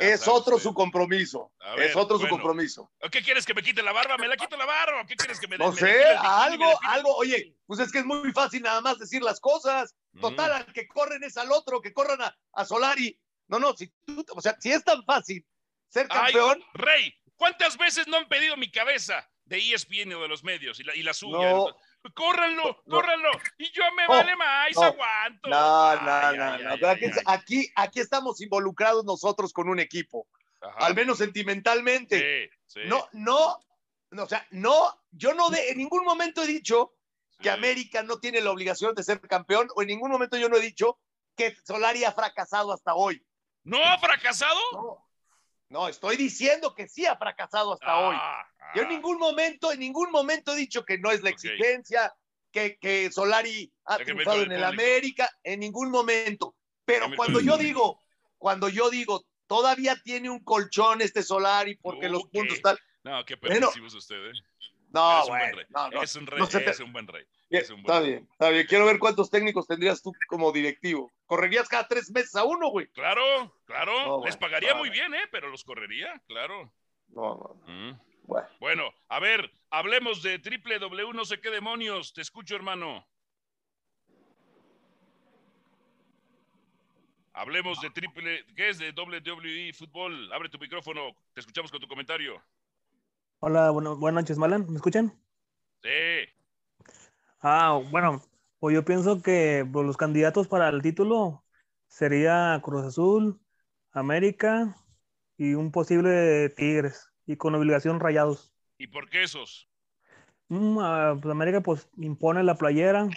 es otro su compromiso. es otro su compromiso. ¿Qué quieres que me quite la barba? ¿Me la quito la barba? ¿Qué quieres que me No sé, algo, algo. Oye, pues es que es muy fácil nada más decir las cosas. Total, al que corren es al otro, que corran a, Solari. No, no, si tú, o sea, si es tan fácil ser campeón. Rey, ¿cuántas veces no han pedido mi cabeza de ESPN o de los medios y la, y la suya? No, córranlo, córranlo. Y yo me vale más, aguanto. No, no, no, no. aquí, aquí, estamos involucrados nosotros con un equipo. Al menos sentimentalmente. No, no, o sea, no, yo no de, en ningún momento he dicho que América no tiene la obligación de ser campeón, o en ningún momento yo no he dicho que Solari ha fracasado hasta hoy. ¿No ha fracasado? No, estoy diciendo que sí ha fracasado hasta ah, hoy. Yo en ah. ningún momento, en ningún momento he dicho que no es la exigencia, que, que Solari ha triunfado en el América, en ningún momento. Pero cuando yo digo, cuando yo digo, todavía tiene un colchón este Solari porque los puntos están. No, qué permisivos usted, ¿eh? No, es un buen rey. es un rey, es un buen rey. Está bien, está bien. Quiero ver cuántos técnicos tendrías tú como directivo. ¿Correrías cada tres meses a uno, güey? Claro, claro. Les pagaría muy bien, ¿eh? Pero los correría, claro. No, no. Mm. Bueno. bueno, a ver, hablemos de triple W, no sé qué demonios. Te escucho, hermano. Hablemos de triple, ¿qué es de WWE Fútbol? Abre tu micrófono, te escuchamos con tu comentario. Hola, bueno, buenas noches, Malan. ¿Me escuchan? Sí. Ah, bueno, pues yo pienso que pues, los candidatos para el título sería Cruz Azul, América y un posible Tigres y con obligación Rayados. ¿Y por qué esos? Mm, pues América pues impone la playera.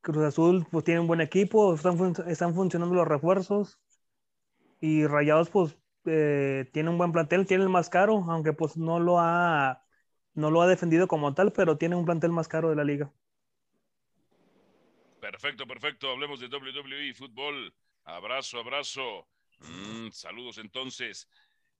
Cruz Azul pues tiene un buen equipo, están, están funcionando los refuerzos. Y Rayados pues eh, tiene un buen plantel, tiene el más caro, aunque pues no lo ha no lo ha defendido como tal, pero tiene un plantel más caro de la liga. Perfecto, perfecto. Hablemos de WWE fútbol. Abrazo, abrazo. Mm, saludos entonces.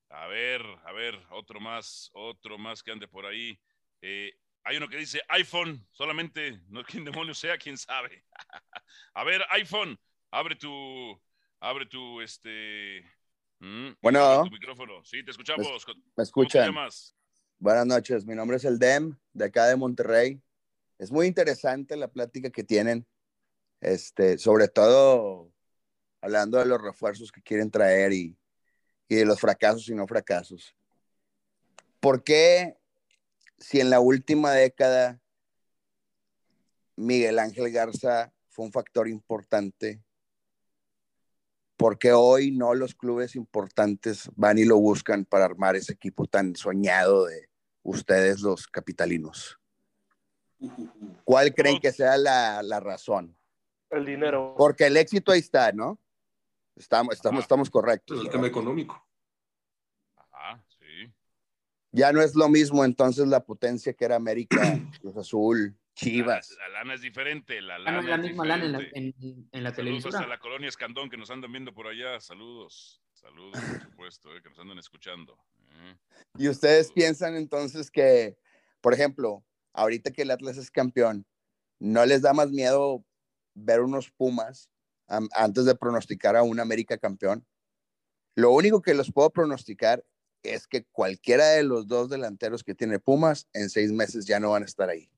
A ver, a ver, otro más, otro más que ande por ahí. Eh, hay uno que dice iPhone, solamente, no quien demonios sea, quién sabe. a ver, iPhone, abre tu, abre tu, este, mm, bueno, tu micrófono. Sí, te escuchamos. ¿Me escuchan? Buenas noches, mi nombre es el Dem, de acá de Monterrey. Es muy interesante la plática que tienen, este, sobre todo hablando de los refuerzos que quieren traer y, y de los fracasos y no fracasos. ¿Por qué si en la última década Miguel Ángel Garza fue un factor importante, porque hoy no los clubes importantes van y lo buscan para armar ese equipo tan soñado de ustedes los capitalinos? ¿Cuál creen que sea la, razón? El dinero. Porque el éxito ahí está, ¿no? Estamos, estamos, estamos correctos. El tema económico. Ajá, sí. Ya no es lo mismo entonces la potencia que era América, Cruz Azul, Chivas. La, lana es diferente. La, lana es la misma lana en la, en, en la televisión. a la colonia Escandón que nos andan viendo por allá. Saludos. Saludos, por supuesto, eh, que nos andan escuchando. Eh. Y ustedes piensan entonces que, por ejemplo, ahorita que el Atlas es campeón, ¿no les da más miedo ver unos Pumas antes de pronosticar a un América campeón? Lo único que los puedo pronosticar es que cualquiera de los dos delanteros que tiene Pumas en seis meses ya no van a estar ahí.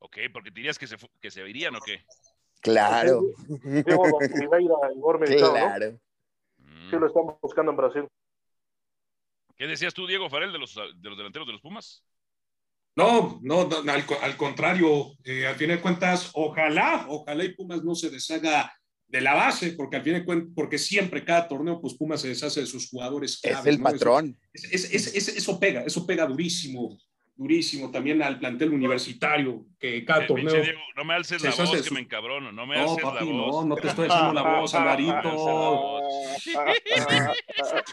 Ok, porque dirías que se, que se irían o qué? Claro. claro. Sí, lo estamos buscando en Brasil. ¿Qué decías tú, Diego Farel, de los, de los delanteros de los Pumas? No, no, al, contrario, eh, al fin de cuentas, ojalá, ojalá y Pumas no se deshaga de la base, porque al fin de cuentas, porque siempre cada torneo, pues Pumas se deshace de sus jugadores. es el patrón. eso pega, eso pega durísimo durísimo también al plantel universitario, que cada torneo... Diego, no me alces la voz, que me encabrono, no me alces la voz. No, no te estoy haciendo la voz, Alvarito.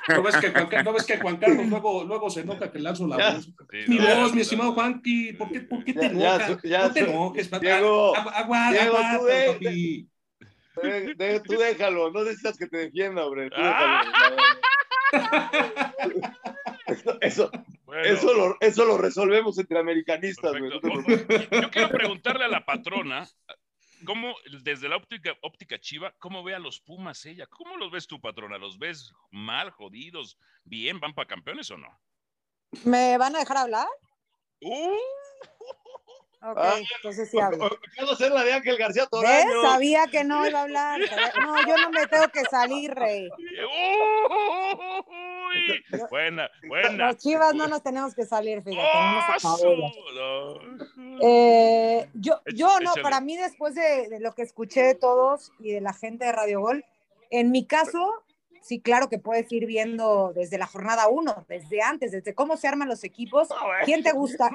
¿No ves, que Juan, ¿No ves que Juan Carlos luego, luego se enoja que lanzo la voz? mi voz, mi estimado Juanqui, ¿por qué, por qué te enojas? no te enojes, Diego, aguanta, aguanta, papi. tú déjalo, no necesitas que te defienda, hombre. Tú déjalo. Eso, eso, lo, eso lo resolvemos entre americanistas. Yo quiero preguntarle a la patrona, ¿cómo, desde la óptica, óptica chiva, cómo ve a los Pumas ella? ¿Cómo los ves tú, patrona? ¿Los ves mal, jodidos, bien? ¿Van para campeones o no? ¿Me van a dejar hablar? Uh. Ok, ah, entonces sí hablo. Quiero ser la de Ángel García ¿Ves? Sabía que no iba a hablar. No, yo no me tengo que salir, rey. buena, buena. Los chivas no nos tenemos que salir, fíjate. no eh, yo, yo no, para mí después de, de, lo que escuché de todos y de la gente de Radio Gol, en mi caso, sí, claro que puedes ir viendo desde la jornada uno, desde antes, desde cómo se arman los equipos. ¿Quién te gusta?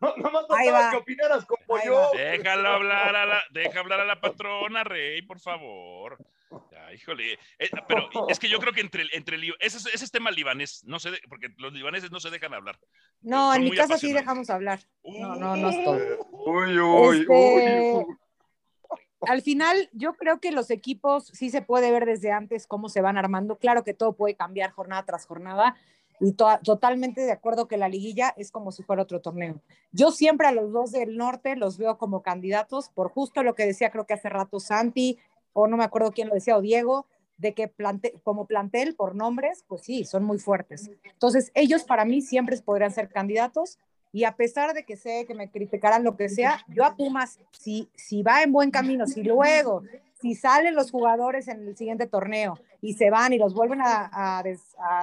No, no, no Ahí va. que opinaras como yo. Déjalo hablar a la, deja hablar a la patrona, Rey, por favor. Ya, híjole. Eh, pero es que yo creo que entre, entre ese, ese es tema libanés, no sé, porque los libaneses no se dejan hablar. No, en mi caso sí dejamos hablar. No, no, no es todo. Uy, uy, este, uy al final yo creo que los equipos sí se puede ver desde antes cómo se van armando. Claro que todo puede cambiar jornada tras jornada y totalmente de acuerdo que la liguilla es como si fuera otro torneo. Yo siempre a los dos del norte los veo como candidatos por justo lo que decía creo que hace rato Santi o no me acuerdo quién lo decía o Diego de que como plantel por nombres, pues sí, son muy fuertes. Entonces, ellos para mí siempre podrían ser candidatos y a pesar de que sé que me criticarán lo que sea, yo a Pumas, si, si va en buen camino, si luego, si salen los jugadores en el siguiente torneo y se van y los vuelven a,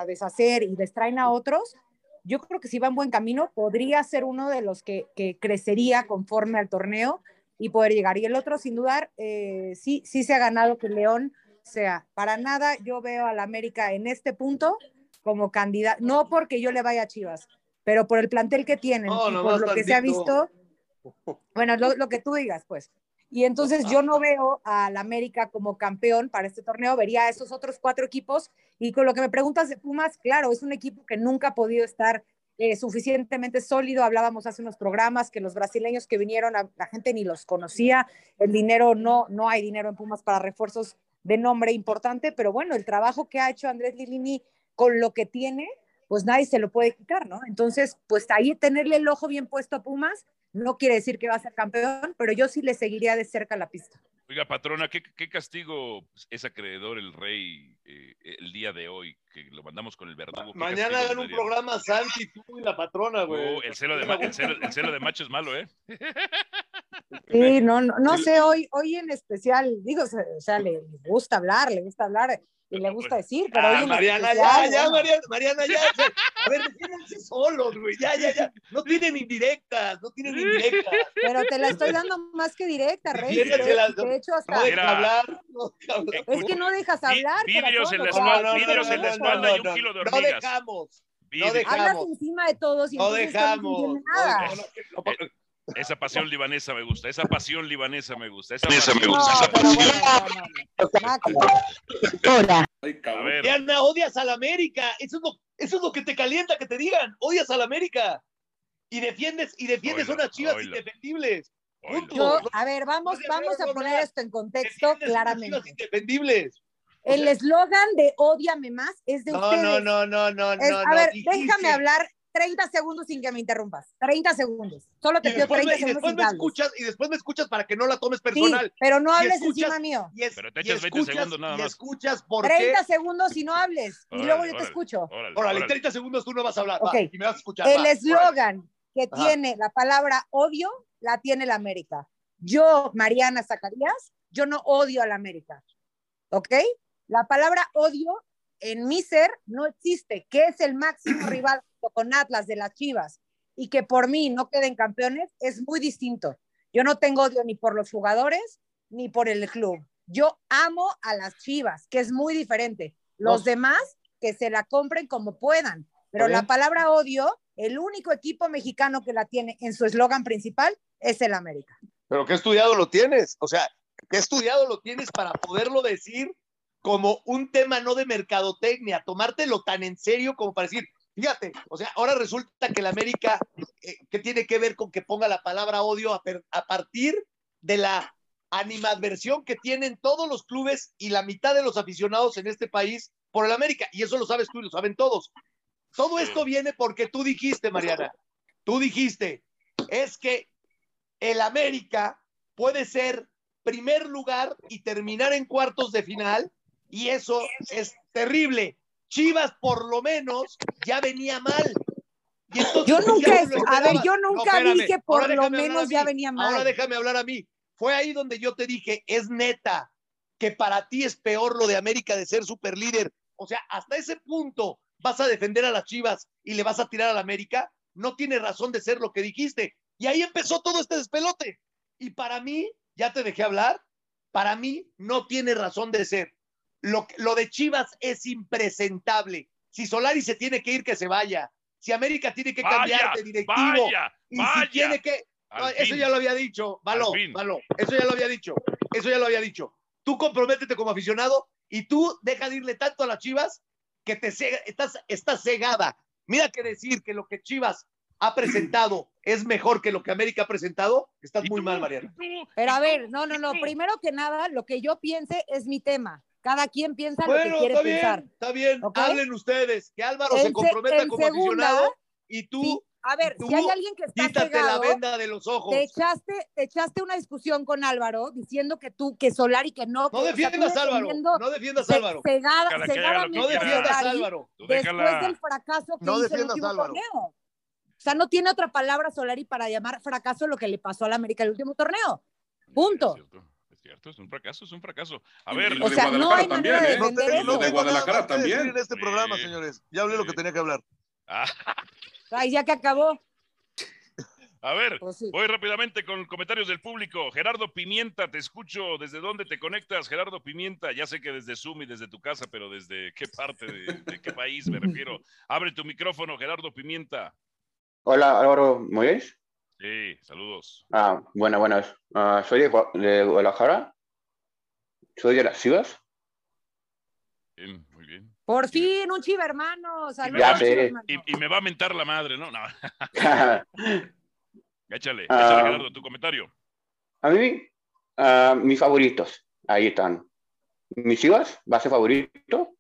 deshacer y les traen a otros, yo creo que si va en buen camino, podría ser uno de los que, crecería conforme al torneo y poder llegar. Y el otro, sin dudar, eh, sí, sí se ha ganado que León sea. Para nada yo veo al América en este punto como candidato, no porque yo le vaya a Chivas, pero por el plantel que tienen y por lo que se ha visto, bueno, lo, que tú digas, pues. Y entonces yo no veo al América como campeón para este torneo, vería a esos otros cuatro equipos. Y con lo que me preguntas de Pumas, claro, es un equipo que nunca ha podido estar eh, suficientemente sólido. Hablábamos hace unos programas que los brasileños que vinieron, la gente ni los conocía. El dinero, no, no hay dinero en Pumas para refuerzos de nombre importante, pero bueno, el trabajo que ha hecho Andrés Lilini con lo que tiene, pues nadie se lo puede quitar, ¿no? Entonces, pues ahí tenerle el ojo bien puesto a Pumas no quiere decir que va a ser campeón, pero yo sí le seguiría de cerca la pista. Oiga, patrona, ¿qué, castigo es acreedor el rey eh, el día de hoy? Que lo mandamos con el verdugo. Mañana hagan un programa Santi, tú y la patrona, güey. Oh, el, celo de, el, celo, de macho es malo, ¿eh? Sí, no, no, no sé, hoy, hoy en especial, digo, o sea, le gusta hablar, le gusta hablar y le gusta decir, pero ah, Mariana, ya, ya, Mariana, Mariana, ya. a ver, defínense solos, güey, ya, ya, ya. No tienen indirectas, no tienen indirectas. Pero te la estoy dando más que directa, Rey. De, de, hecho, hasta. No dejas hablar, no. Es que no dejas hablar. Vidrios en la espalda, vidrios en la espalda y un kilo de hormigas. No dejamos. No dejamos. Hablas encima de todos y no dejamos. No nada. Esa pasión libanesa me gusta, esa pasión libanesa me gusta, esa pasión me gusta. Hola. Diana, odias a la América. Eso es, lo, eso es lo que te calienta que te digan. Odias a la América. Y defiendes, y defiendes unas chivas indefendibles. a ver, vamos, vamos a poner esto en contexto claramente. Chivas indefendibles. El eslogan de Odiame más es de no, ustedes. No, no, no, no, no. A ver, déjame hablar 30 segundos sin que me interrumpas. 30 segundos. Solo te pido 30 segundos. Y después, me escuchas, y después me escuchas para que no la tomes personal. Sí, pero no hables encima mío. Y pero te echas 20 segundos nada más. Y escuchas por 30 segundos y no hables. y luego yo te escucho. Órale, 30 segundos tú no vas a hablar. y me vas a escuchar. El eslogan que tiene la palabra odio la tiene la América. Yo, Mariana Zacarías, yo no odio a la América. ¿Ok? La palabra odio en mi ser no existe, que es el máximo rival con Atlas de las Chivas y que por mí no queden campeones, es muy distinto. Yo no tengo odio ni por los jugadores ni por el club. Yo amo a las Chivas, que es muy diferente. Los demás, que se la compren como puedan. Pero la palabra odio, el único equipo mexicano que la tiene en su eslogan principal es el América. Pero qué estudiado lo tienes, o sea, qué estudiado lo tienes para poderlo decir como un tema no de mercadotecnia, tomártelo tan en serio como para decir, fíjate, o sea, ahora resulta que la América, eh, ¿qué tiene que ver con que ponga la palabra odio a, a partir de la animadversión que tienen todos los clubes y la mitad de los aficionados en este país por el América? Y eso lo sabes tú y lo saben todos. Todo esto viene porque tú dijiste, Mariana, tú dijiste, es que el América puede ser primer lugar y terminar en cuartos de final y eso es terrible. Chivas por lo menos ya venía mal. yo nunca, a ver, yo nunca dije por lo menos ya venía mal. Ahora déjame hablar a mí. Fue ahí donde yo te dije, es neta que para ti es peor lo de América de ser super líder. O sea, hasta ese punto vas a defender a las Chivas y le vas a tirar a la América. No tiene razón de ser lo que dijiste. Y ahí empezó todo este despelote. Y para mí, ya te dejé hablar, para mí no tiene razón de ser. Lo, lo de Chivas es impresentable. Si Solari se tiene que ir, que se vaya. Si América tiene que cambiar de directivo. y si tiene que. eso ya lo había dicho. Való, való. Eso ya lo había dicho. Eso ya lo había dicho. Tú comprométete como aficionado y tú deja de irle tanto a las Chivas que te estás, estás cegada. Mira que decir que lo que Chivas ha presentado es mejor que lo que América ha presentado, estás muy mal, Mariana. Pero a ver, no, no, no. Primero que nada, lo que yo piense es mi tema. Cada quien piensa lo que quiere está pensar. Bien, está bien, hablen ustedes, que Álvaro se comprometa como aficionado y tú. A ver, si hay alguien que está quítate la venda de los ojos. Te echaste, te echaste una discusión con Álvaro diciendo que tú, que Solari, que no. No defiendas a Álvaro. No defiendas a Álvaro. Cegada, cegadamente no defiendas a Álvaro. Después del fracaso que no hizo el último torneo. O sea, no tiene otra palabra Solari para llamar fracaso lo que le pasó a la América el último torneo. Punto cierto, es un fracaso, es un fracaso. A ver, o sea, no hay también, ¿eh? de lo de Guadalajara también. en este programa, señores. Ya hablé lo que tenía que hablar. Ay, ya que acabó. A ver, pues voy rápidamente con comentarios del público. Gerardo Pimienta, te escucho. ¿Desde dónde te conectas, Gerardo Pimienta? Ya sé que desde Zoom y desde tu casa, pero ¿desde qué parte, de, qué país me refiero? Abre tu micrófono, Gerardo Pimienta. Hola, Álvaro Moyes. Sí, saludos. Ah, bueno, buenas. Uh, soy de, de, Guadalajara. Soy de las Chivas. Bien, muy bien. Por fin, un chiva hermano. Saludos. Ya sé. Y, y, me va a mentar la madre, ¿no? No. échale, uh, échale, Gerardo, tu comentario. A mí, uh, mis favoritos, ahí están. Mis Chivas, base favorito.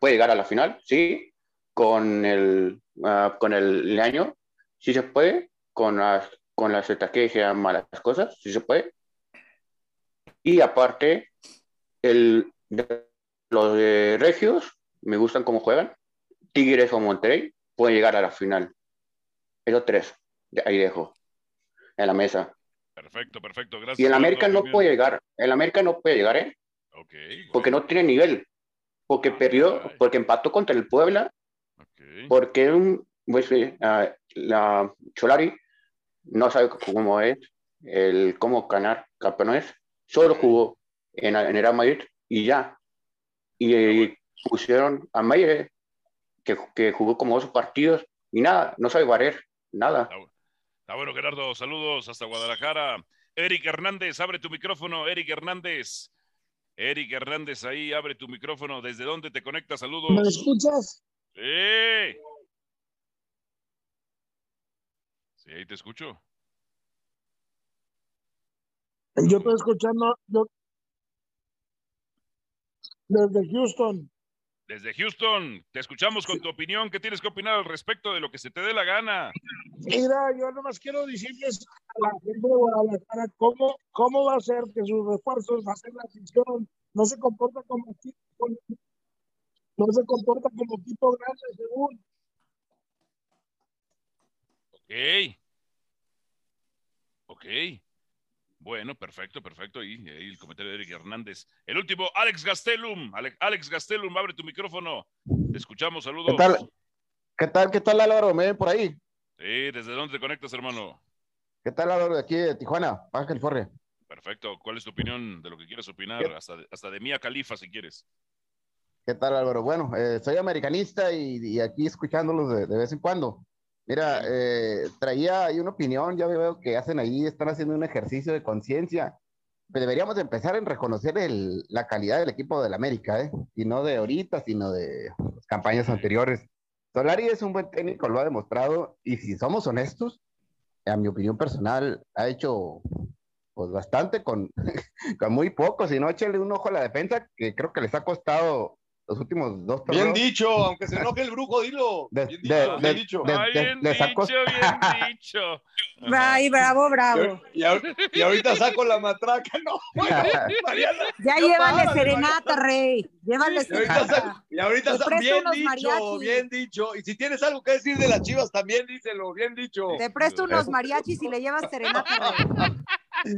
puede llegar a la final, sí. con el, uh, con el año, si se puede, con las, con las estrategias, malas cosas, si se puede. Y aparte, el, los de Regios me gustan cómo juegan. Tigres o Monterrey pueden llegar a la final. Esos tres, ahí dejo, en la mesa. Perfecto, perfecto, gracias. Y el América no puede llegar, el América no puede llegar, ¿eh? Porque no tiene nivel, porque perdió, porque empató contra el Puebla, porque un, pues, uh, la Cholari no sabe cómo es, el cómo ganar campeones, solo jugó en, en el Madrid y ya. Y, pusieron a Mayer, que, que, jugó como dos partidos y nada, no sabe barrer, nada. Está bueno, Gerardo. Saludos hasta Guadalajara. Eric Hernández, abre tu micrófono. Eric Hernández. Eric Hernández, ahí abre tu micrófono. ¿Desde dónde te conectas? Saludos. ¿Me escuchas? Sí. Sí, ahí te escucho. Yo estoy escuchando yo... desde Houston. Desde Houston, te escuchamos con tu opinión. ¿Qué tienes que opinar al respecto de lo que se te dé la gana? Mira, yo nomás quiero decirles a la gente de Guadalajara cómo, cómo va a ser que sus refuerzos va a ser la afición. No se comporta como equipo, no se comporta como equipo grande, según. Ok. Ok. Bueno, perfecto, perfecto. Y, ahí el comentario de Eric Hernández. El último, Alex Gastelum. Alex Gastelum, abre tu micrófono. Te escuchamos, saludos. ¿Qué tal? ¿Qué tal, qué tal Álvaro? ¿Me ven por ahí? Sí, ¿desde dónde te conectas, hermano? ¿Qué tal Álvaro? De aquí de Tijuana, Baja California. Perfecto. ¿Cuál es tu opinión de lo que quieres opinar? Hasta de, hasta de Mía Califa, si quieres. ¿Qué tal Álvaro? Bueno, eh, soy americanista y, y aquí escuchándolos de, de, vez en cuando. Mira, eh, traía ahí una opinión, ya veo que hacen ahí, están haciendo un ejercicio de conciencia. Pero deberíamos empezar en reconocer el, la calidad del equipo del América, ¿eh? Y no de ahorita, sino de campañas anteriores. Solari es un buen técnico, lo ha demostrado, y si somos honestos, a mi opinión personal, ha hecho pues bastante con, con muy poco, si no, échale un ojo a la defensa, que creo que les ha costado los últimos dos torneos. Bien dicho, aunque se enoje el brujo, dilo. De, bien dicho, de, bien dicho. Ay, bien dicho, bien dicho. Ay, bravo, bravo. Y, y, ahorita saco la matraca, no. Mariana, ya llévale para, serenata, rey. Llévale y ahorita saco, y ahorita saco, bien dicho, mariachis. bien dicho. Y si tienes algo que decir de las chivas, también díselo, bien dicho. Te presto unos mariachis y le llevas serenata, rey.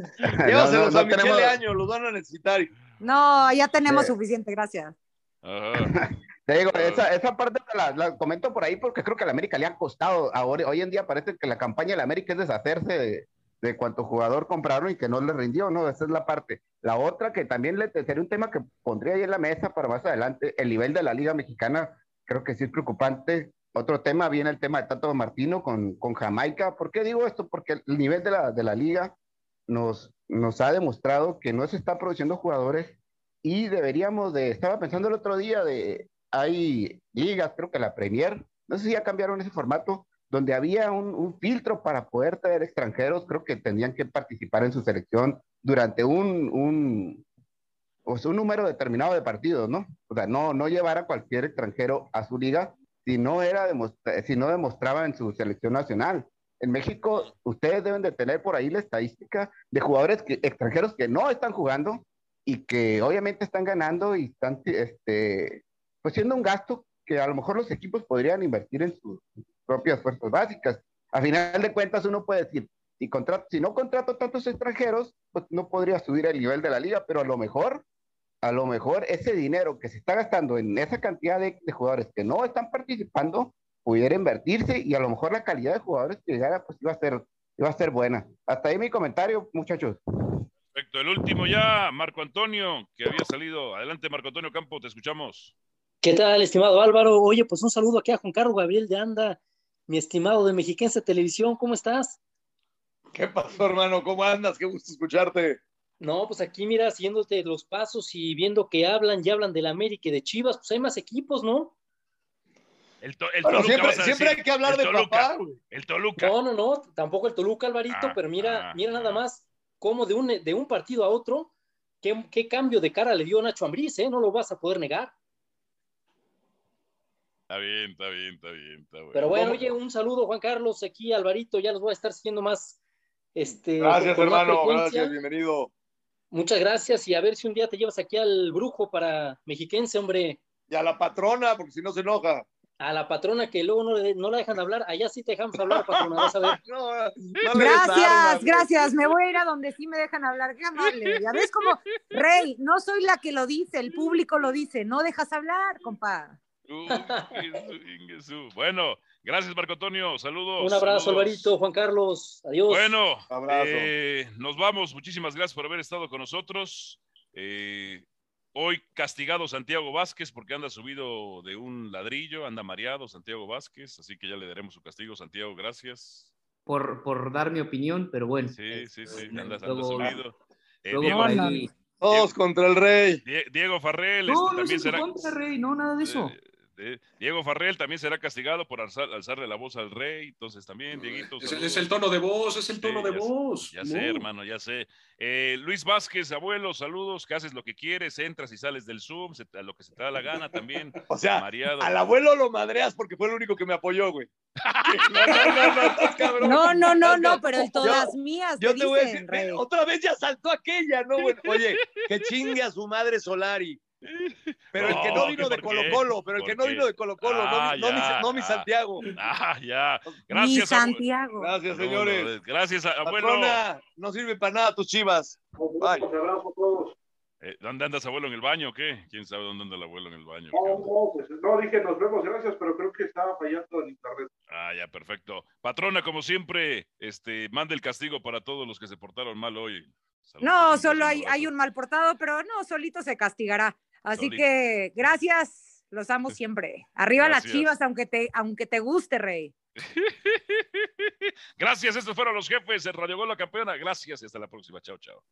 Llévaselos no, no, a Michele tenemos... Año, los van a necesitar. No, ya tenemos sí. suficiente, gracias. Te digo, esa, esa parte la, la, comento por ahí porque creo que a la América le ha costado. Ahora, hoy en día parece que la campaña de la América es deshacerse de, de cuánto jugador compraron y que no le rindió, ¿no? Esa es la parte. La otra que también le, sería un tema que pondría ahí en la mesa para más adelante, el nivel de la Liga Mexicana, creo que sí es preocupante. Otro tema, viene el tema de Tato Martino con, con Jamaica. ¿Por qué digo esto? Porque el nivel de la, de la liga nos, nos ha demostrado que no se está produciendo jugadores y deberíamos de, estaba pensando el otro día de, hay ligas, creo que la Premier, no sé si ya cambiaron ese formato, donde había un, filtro para poder traer extranjeros, creo que tendrían que participar en su selección durante un, un, o un número determinado de partidos, ¿no? O sea, no, no llevar a cualquier extranjero a su liga si no, era si no demostraba en su selección nacional. En México, ustedes deben de tener por ahí la estadística de jugadores extranjeros que no están jugando, y que obviamente están ganando y están este, pues siendo un gasto que a lo mejor los equipos podrían invertir en sus propias fuerzas básicas. A final de cuentas uno puede decir, si, contrato, si no contrato tantos extranjeros, pues no podría subir el nivel de la liga, pero a lo mejor, a lo mejor ese dinero que se está gastando en esa cantidad de, de jugadores que no están participando, pudiera invertirse y a lo mejor la calidad de jugadores que llegara pues iba a ser, iba a ser buena. Hasta ahí mi comentario, muchachos. Perfecto, el último ya, Marco Antonio, que había salido. Adelante, Marco Antonio Campo, te escuchamos. ¿Qué tal, estimado Álvaro? Oye, pues un saludo aquí a Juan Carlos Gabriel de Anda, mi estimado de Mexiquense Televisión, ¿cómo estás? ¿Qué pasó, hermano? ¿Cómo andas? Qué gusto escucharte. No, pues aquí mira, siguiéndote los pasos y viendo que hablan y hablan del América y de Chivas, pues hay más equipos, ¿no? El, to, el bueno, Toluca, siempre, siempre hay que hablar el de Toluca, papá, güey. El Toluca. No, no, no, tampoco el Toluca, Alvarito, Ah, pero mira, ah, mira nada ah. más cómo de un, de un partido a otro, qué, qué cambio de cara le dio Nacho Ambriz, ¿eh? No lo vas a poder negar. Está bien, está bien, está bien. Está Pero bueno, oye, un saludo, Juan Carlos, aquí Alvarito, ya los voy a estar siguiendo más. Este, gracias, hermano, gracias, bienvenido. Muchas gracias y a ver si un día te llevas aquí al brujo para mexiquense, hombre. Y a la patrona, porque si no se enoja. A la patrona que luego no, no la dejan hablar, allá sí te dejamos hablar, patrona, vas a ver. gracias, gracias, me voy a ir a donde sí me dejan hablar, qué amable. Ya ves como, Rey, no soy la que lo dice, el público lo dice, no dejas hablar, compa. bueno, gracias Marco Antonio, saludos. Un abrazo, Alvarito, Juan Carlos, adiós. Bueno, eh, nos vamos, muchísimas gracias por haber estado con nosotros. Eh, hoy castigado Santiago Vázquez porque anda subido de un ladrillo, anda mareado Santiago Vázquez, así que ya le daremos su castigo, Santiago, gracias. Por, por dar mi opinión, pero bueno. Sí, sí, sí, este, anda, subido. Eh, todos contra el rey. Diego Farrell. No, este, no también será... contra rey, no, nada de eso. Diego Farrell también será castigado por alzarle la voz al rey, entonces también, Dieguito. Es, el tono de voz, es el tono de voz. Ya sé, hermano, ya sé. Eh, Luis Vázquez, abuelo, saludos, que haces lo que quieres, entras y sales del Zoom, a lo que se te da la gana también. O sea, al abuelo lo madreas porque fue el único que me apoyó, güey. No, no, no, no, no, no, no, pero en todas mías. Yo te voy a decir, otra vez ya saltó aquella, ¿no? oye, que chingue a su madre Solari. Pero el que no vino de Colo Colo, pero el que no vino de Colo Colo, no, mi, no, mi, Santiago. Ah, ya. Gracias. Mi Santiago. Gracias, señores. gracias, abuelo. no sirve para nada tus chivas. Bye. Un abrazo a todos. Eh, ¿Dónde andas, abuelo, en el baño o qué? ¿Quién sabe dónde anda el abuelo en el baño? No, no, pues, no, dije nos vemos, gracias, pero creo que estaba fallando el internet. Ah, ya, perfecto. Patrona, como siempre, este, mande el castigo para todos los que se portaron mal hoy. no, solo hay, hay un mal portado, pero no, solito se castigará. Así que gracias, los amo siempre. Arriba las chivas, aunque te, aunque te guste, Rey. gracias, estos fueron los jefes de Radio Gol La Campeona. Gracias y hasta la próxima. Chao, chao.